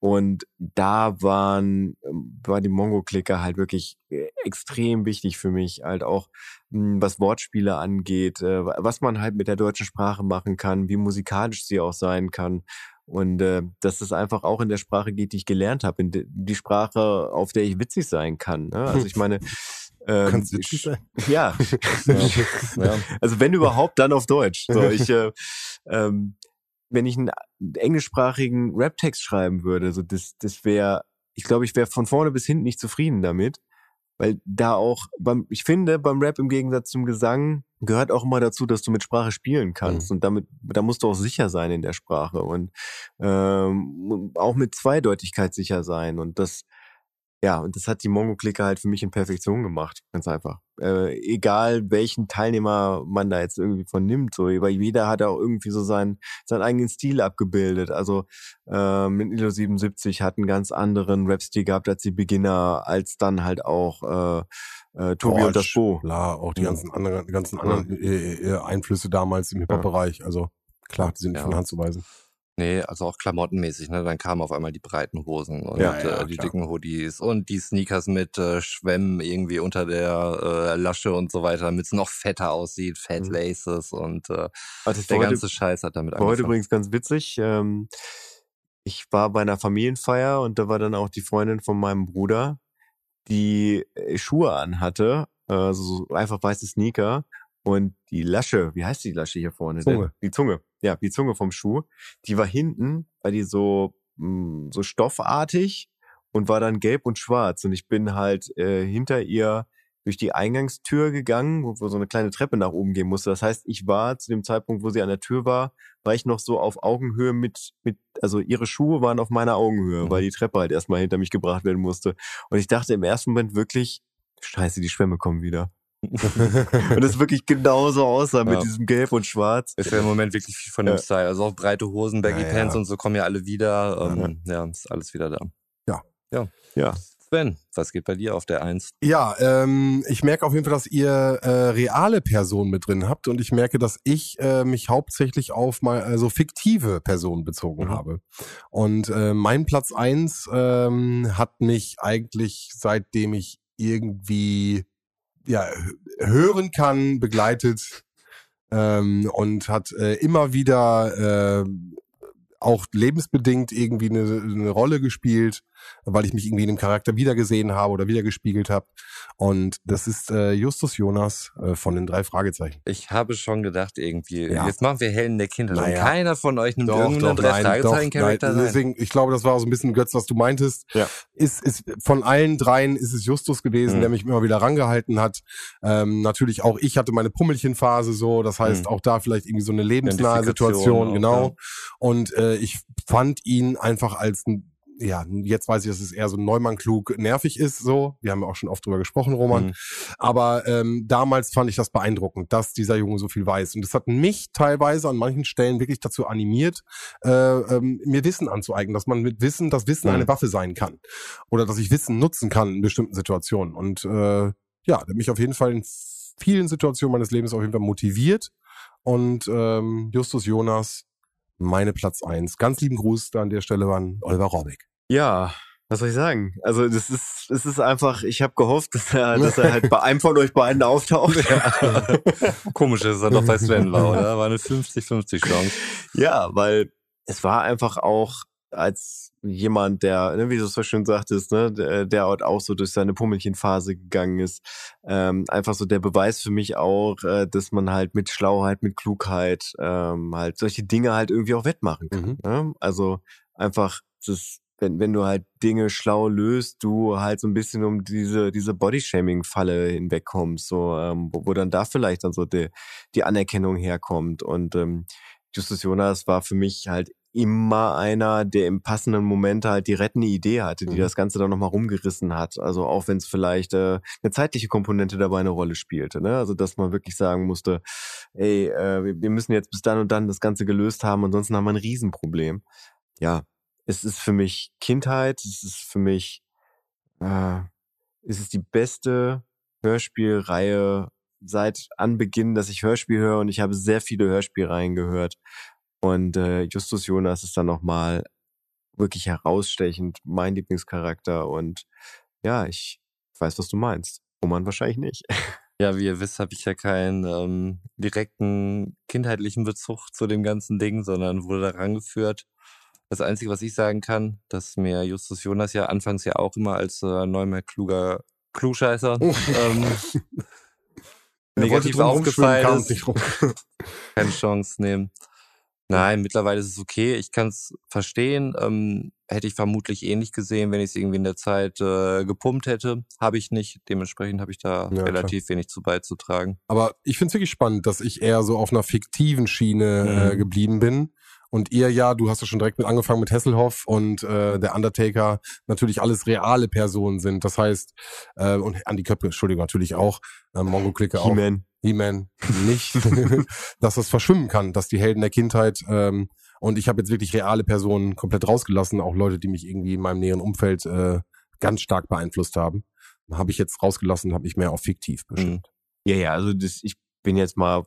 Und da waren, ähm, war die Mongo-Clicker halt wirklich äh, extrem wichtig für mich, halt auch mh, was Wortspiele angeht, äh, was man halt mit der deutschen Sprache machen kann, wie musikalisch sie auch sein kann. Und äh, dass es einfach auch in der Sprache geht, die ich gelernt habe, in die Sprache, auf der ich witzig sein kann. Ne? Also ich meine, ähm, Kannst witzig sein? ja, Ja. also wenn überhaupt, dann auf Deutsch. So, ich, äh, ähm, wenn ich einen englischsprachigen Rap-Text schreiben würde, so das, das wäre, ich glaube, ich wäre von vorne bis hinten nicht zufrieden damit, weil da auch, beim, ich finde, beim Rap im Gegensatz zum Gesang gehört auch immer dazu, dass du mit Sprache spielen kannst. Und damit, da musst du auch sicher sein in der Sprache. Und ähm, auch mit Zweideutigkeit sicher sein. Und das, ja, und das hat die Mongo-Clique halt für mich in Perfektion gemacht, ganz einfach. Äh, egal welchen Teilnehmer man da jetzt irgendwie von nimmt, so, weil jeder hat auch irgendwie so seinen, seinen eigenen Stil abgebildet. Also ähm, in Ilo 77 hat einen ganz anderen Rap-Stil gehabt als die Beginner, als dann halt auch äh, äh, Tobi und das Bo. Klar, auch die Ja. ganzen anderen, ganzen anderen äh, äh, Einflüsse damals im Hip-Hop-Bereich. Also klar, die sind nicht Ja. von Hand zu weisen. Nee, also auch klamottenmäßig, ne? Dann kamen auf einmal die breiten Hosen und Ja, ja, äh, die klar. dicken Hoodies und die Sneakers mit äh, Schwämmen irgendwie unter der äh, Lasche und so weiter, damit es noch fetter aussieht, Fat Mhm. Laces und äh, Also der heute- ganze Scheiß hat damit War heute angefangen. übrigens ganz witzig. Ähm, ich war bei einer Familienfeier und da war dann auch die Freundin von meinem Bruder, die äh, Schuhe anhatte, also so einfach weiße Sneaker und die Lasche, wie heißt die Lasche hier vorne? denn? Zunge. Die Zunge, ja, die Zunge vom Schuh, die war hinten, war die so mh, so stoffartig und war dann gelb und schwarz und ich bin halt äh, hinter ihr durch die Eingangstür gegangen, wo, wo so eine kleine Treppe nach oben gehen musste. Das heißt, ich war zu dem Zeitpunkt, wo sie an der Tür war, war ich noch so auf Augenhöhe mit, mit, also ihre Schuhe waren auf meiner Augenhöhe, Mhm. weil die Treppe halt erstmal hinter mich gebracht werden musste. Und ich dachte im ersten Moment wirklich, scheiße, die Schwämme kommen wieder. Und es wirklich genauso aussah mit Ja. diesem Gelb und Schwarz. Ist ja im Moment wirklich viel von dem Ja. Style. Also auch breite Hosen, Baggy Ja. Pants und so kommen ja alle wieder. Ähm, ja, ist alles wieder da. Ja. Ja. Ja. Sven, was geht bei dir auf der Eins? Ja, ähm, ich merke auf jeden Fall, dass ihr äh, reale Personen mit drin habt und ich merke, dass ich äh, mich hauptsächlich auf mal also fiktive Personen bezogen Mhm. habe. Und äh, mein Platz eins ähm, hat mich eigentlich seitdem ich irgendwie ja hören kann begleitet ähm, und hat äh, immer wieder äh, auch lebensbedingt irgendwie eine, eine Rolle gespielt. Weil ich mich irgendwie in dem Charakter wiedergesehen habe oder wiedergespiegelt habe. Und das ist äh, Justus Jonas äh, von den drei Fragezeichen. Ich habe schon gedacht, irgendwie, Ja. jetzt machen wir Helden der Kindheit. Und Naja. keiner von euch nimmt Doch, irgendeinen drei Fragezeichen-Charakter. Deswegen, ich glaube, das war so ein bisschen Götz, was du meintest. Ja. Ist, ist von allen dreien ist es Justus gewesen, Mhm. der mich immer wieder rangehalten hat. Ähm, natürlich auch ich hatte meine Pummelchenphase so, das heißt Mhm. auch da vielleicht irgendwie so eine lebensnahe Situation, auch, genau. ja. Und äh, ich fand ihn einfach als ein ja, jetzt weiß ich, dass es eher so Neumann klug nervig ist, so. Wir haben ja auch schon oft drüber gesprochen, Roman. Mhm. Aber ähm, damals fand ich das beeindruckend, dass dieser Junge so viel weiß. Und das hat mich teilweise an manchen Stellen wirklich dazu animiert, äh, ähm, mir Wissen anzueignen, dass man mit Wissen, dass Wissen Mhm. eine Waffe sein kann. Oder dass ich Wissen nutzen kann in bestimmten Situationen. Und äh, ja, der hat mich auf jeden Fall in vielen Situationen meines Lebens auf jeden Fall motiviert. Und ähm, Justus Jonas, meine Platz eins. Ganz lieben Gruß da an der Stelle an Oliver Rohrbeck. Ja, was soll ich sagen? Also das ist, es ist einfach, ich habe gehofft, dass er, dass er halt bei einem von euch beiden auftaucht. Komisch ist er doch bei Svenla, oder? War eine 50-50 Chance. Ja, weil es war einfach auch als jemand, der, ne, wie du es so schön sagtest, ne, der, der halt auch so durch seine Pummelchenphase gegangen ist, ähm, einfach so der Beweis für mich auch, äh, dass man halt mit Schlauheit, mit Klugheit ähm, halt solche Dinge halt irgendwie auch wettmachen kann. Mhm. Ne? Also einfach das wenn, wenn du halt Dinge schlau löst, du halt so ein bisschen um diese, diese Bodyshaming-Falle hinwegkommst, so, ähm, wo, wo dann da vielleicht dann so die, die Anerkennung herkommt. Und ähm, Justus Jonas war für mich halt immer einer, der im passenden Moment halt die rettende Idee hatte, die Mhm. das Ganze dann nochmal rumgerissen hat. Also auch wenn es vielleicht äh, eine zeitliche Komponente dabei eine Rolle spielte. Ne? Also dass man wirklich sagen musste, ey, äh, wir, müssen jetzt bis dann und dann das Ganze gelöst haben, ansonsten haben wir ein Riesenproblem. Ja, es ist für mich Kindheit, es ist für mich, äh, es ist die beste Hörspielreihe seit Anbeginn, dass ich Hörspiel höre und ich habe sehr viele Hörspielreihen gehört. Und äh, Justus Jonas ist dann nochmal wirklich herausstechend mein Lieblingscharakter und ja, ich weiß, was du meinst. Roman wahrscheinlich nicht. Ja, wie ihr wisst, habe ich ja keinen ähm, direkten kindheitlichen Bezug zu dem ganzen Ding, sondern wurde da rangeführt. Das Einzige, was ich sagen kann, dass mir Justus Jonas ja anfangs ja auch immer als äh, neumer kluger Klugscheißer ähm, Er wollte negativ aufgefallen ist. keine Chance nehmen. Nein, mittlerweile ist es okay. Ich kann es verstehen. Ähm, hätte ich vermutlich ähnlich gesehen, wenn ich es irgendwie in der Zeit äh, gepumpt hätte. Habe ich nicht. Dementsprechend habe ich da Ja, relativ wenig zu beizutragen. Aber ich finde es wirklich spannend, dass ich eher so auf einer fiktiven Schiene äh, Mhm. geblieben bin. Und ihr ja, du hast ja schon direkt mit angefangen mit Hasselhoff und äh, der Undertaker natürlich alles reale Personen sind. Das heißt, äh, und Andy Köppe, Entschuldigung, natürlich auch, äh, Mongo Klicke auch. He-Man. He-Man nicht, dass das verschwimmen kann, dass die Helden der Kindheit ähm, und ich habe jetzt wirklich reale Personen komplett rausgelassen, auch Leute, die mich irgendwie in meinem näheren Umfeld äh, ganz stark beeinflusst haben, habe ich jetzt rausgelassen, habe mich mehr auf fiktiv bestimmt. Ja, ja, also das, ich bin jetzt mal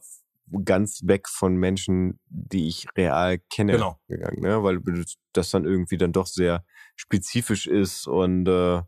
ganz weg von Menschen, die ich real kenne, Genau. gegangen, ne? weil das dann irgendwie dann doch sehr spezifisch ist und äh,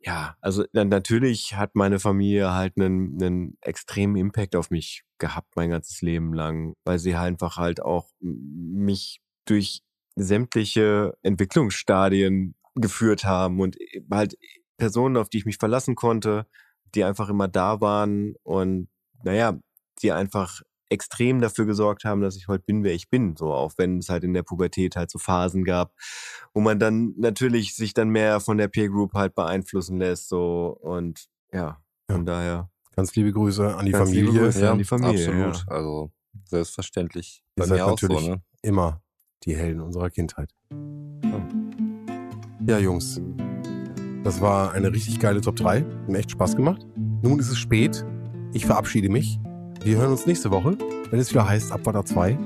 ja, also dann natürlich hat meine Familie halt einen, einen extremen Impact auf mich gehabt mein ganzes Leben lang, weil sie halt einfach halt auch mich durch sämtliche Entwicklungsstadien geführt haben und halt Personen, auf die ich mich verlassen konnte, die einfach immer da waren und naja, die einfach extrem dafür gesorgt haben, dass ich heute bin, wer ich bin. So, auch wenn es halt in der Pubertät halt so Phasen gab, wo man dann natürlich sich dann mehr von der Peer Group halt beeinflussen lässt. So und ja, von daher. Ganz liebe Grüße an die Ganz liebe Familie. Grüße. an die Familie, absolut. Also selbstverständlich. Ihr seid auch so, natürlich ne? immer die Helden unserer Kindheit. Ja, Jungs. Das war eine richtig geile Top 3. Hat mir echt Spaß gemacht. Nun ist es spät. Ich verabschiede mich. Wir hören uns nächste Woche, wenn es wieder heißt Abwarter 2.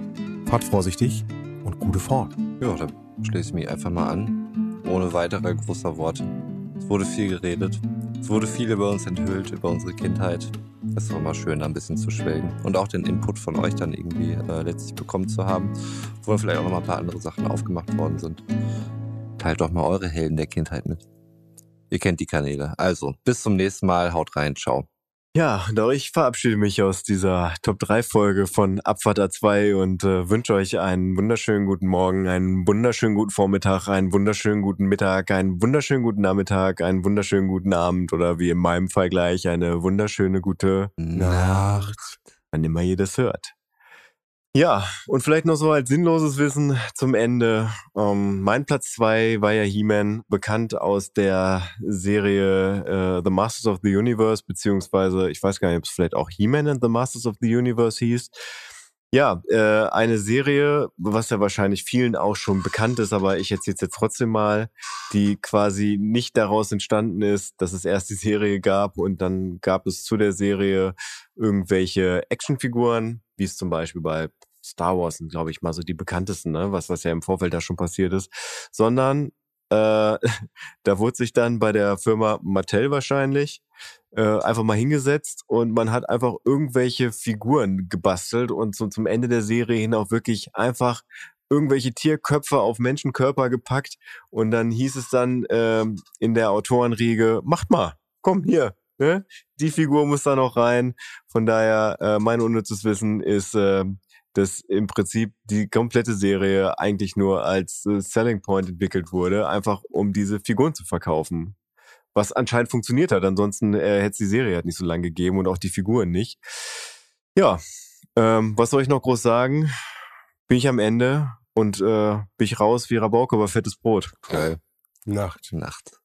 Fahrt vorsichtig und gute Fahrt. Ja, dann schließe ich mich einfach mal an. Ohne weitere großer Worte. Es wurde viel geredet. Es wurde viel über uns enthüllt, über unsere Kindheit. Es ist mal schön, da ein bisschen zu schwelgen. Und auch den Input von euch dann irgendwie äh, letztlich bekommen zu haben, wo vielleicht auch noch mal ein paar andere Sachen aufgemacht worden sind. Teilt doch mal eure Helden der Kindheit mit. Ihr kennt die Kanäle. Also, bis zum nächsten Mal. Haut rein. Ciao. Ja, und auch ich verabschiede mich aus dieser Top 3 Folge von Abfahrt A2 und äh, wünsche euch einen wunderschönen guten Morgen, einen wunderschönen guten Vormittag, einen wunderschönen guten Mittag, einen wunderschönen guten Nachmittag, einen wunderschönen guten Abend oder wie in meinem Fall gleich eine wunderschöne gute Nacht. wann immer ihr das hört. Ja, und vielleicht noch so als sinnloses Wissen zum Ende. Ähm, mein Platz zwei war ja He-Man, bekannt aus der Serie äh, The Masters of the Universe, beziehungsweise ich weiß gar nicht, ob es vielleicht auch He-Man and the Masters of the Universe hieß. Ja, äh, eine Serie, was ja wahrscheinlich vielen auch schon bekannt ist, aber ich erzähle es jetzt trotzdem mal, die quasi nicht daraus entstanden ist, dass es erst die Serie gab und dann gab es zu der Serie irgendwelche Actionfiguren, wie es zum Beispiel bei Star Wars sind, glaube ich, mal so die bekanntesten, ne? was, was ja im Vorfeld da schon passiert ist, sondern äh, da wurde sich dann bei der Firma Mattel wahrscheinlich äh, einfach mal hingesetzt und man hat einfach irgendwelche Figuren gebastelt und so zum Ende der Serie hin auch wirklich einfach irgendwelche Tierköpfe auf Menschenkörper gepackt und dann hieß es dann ähm, in der Autorenriege, macht mal, komm hier, ne? die Figur muss da noch rein. Von daher, äh, mein unnützes Wissen ist, äh, dass im Prinzip die komplette Serie eigentlich nur als äh, Selling Point entwickelt wurde, einfach um diese Figuren zu verkaufen. Was anscheinend funktioniert hat. Ansonsten äh, hätte es die Serie halt nicht so lange gegeben und auch die Figuren nicht. Ja, ähm, was soll ich noch groß sagen? Bin ich am Ende und äh, bin ich raus wie Rabauke über fettes Brot. Geil. Nacht. Nacht.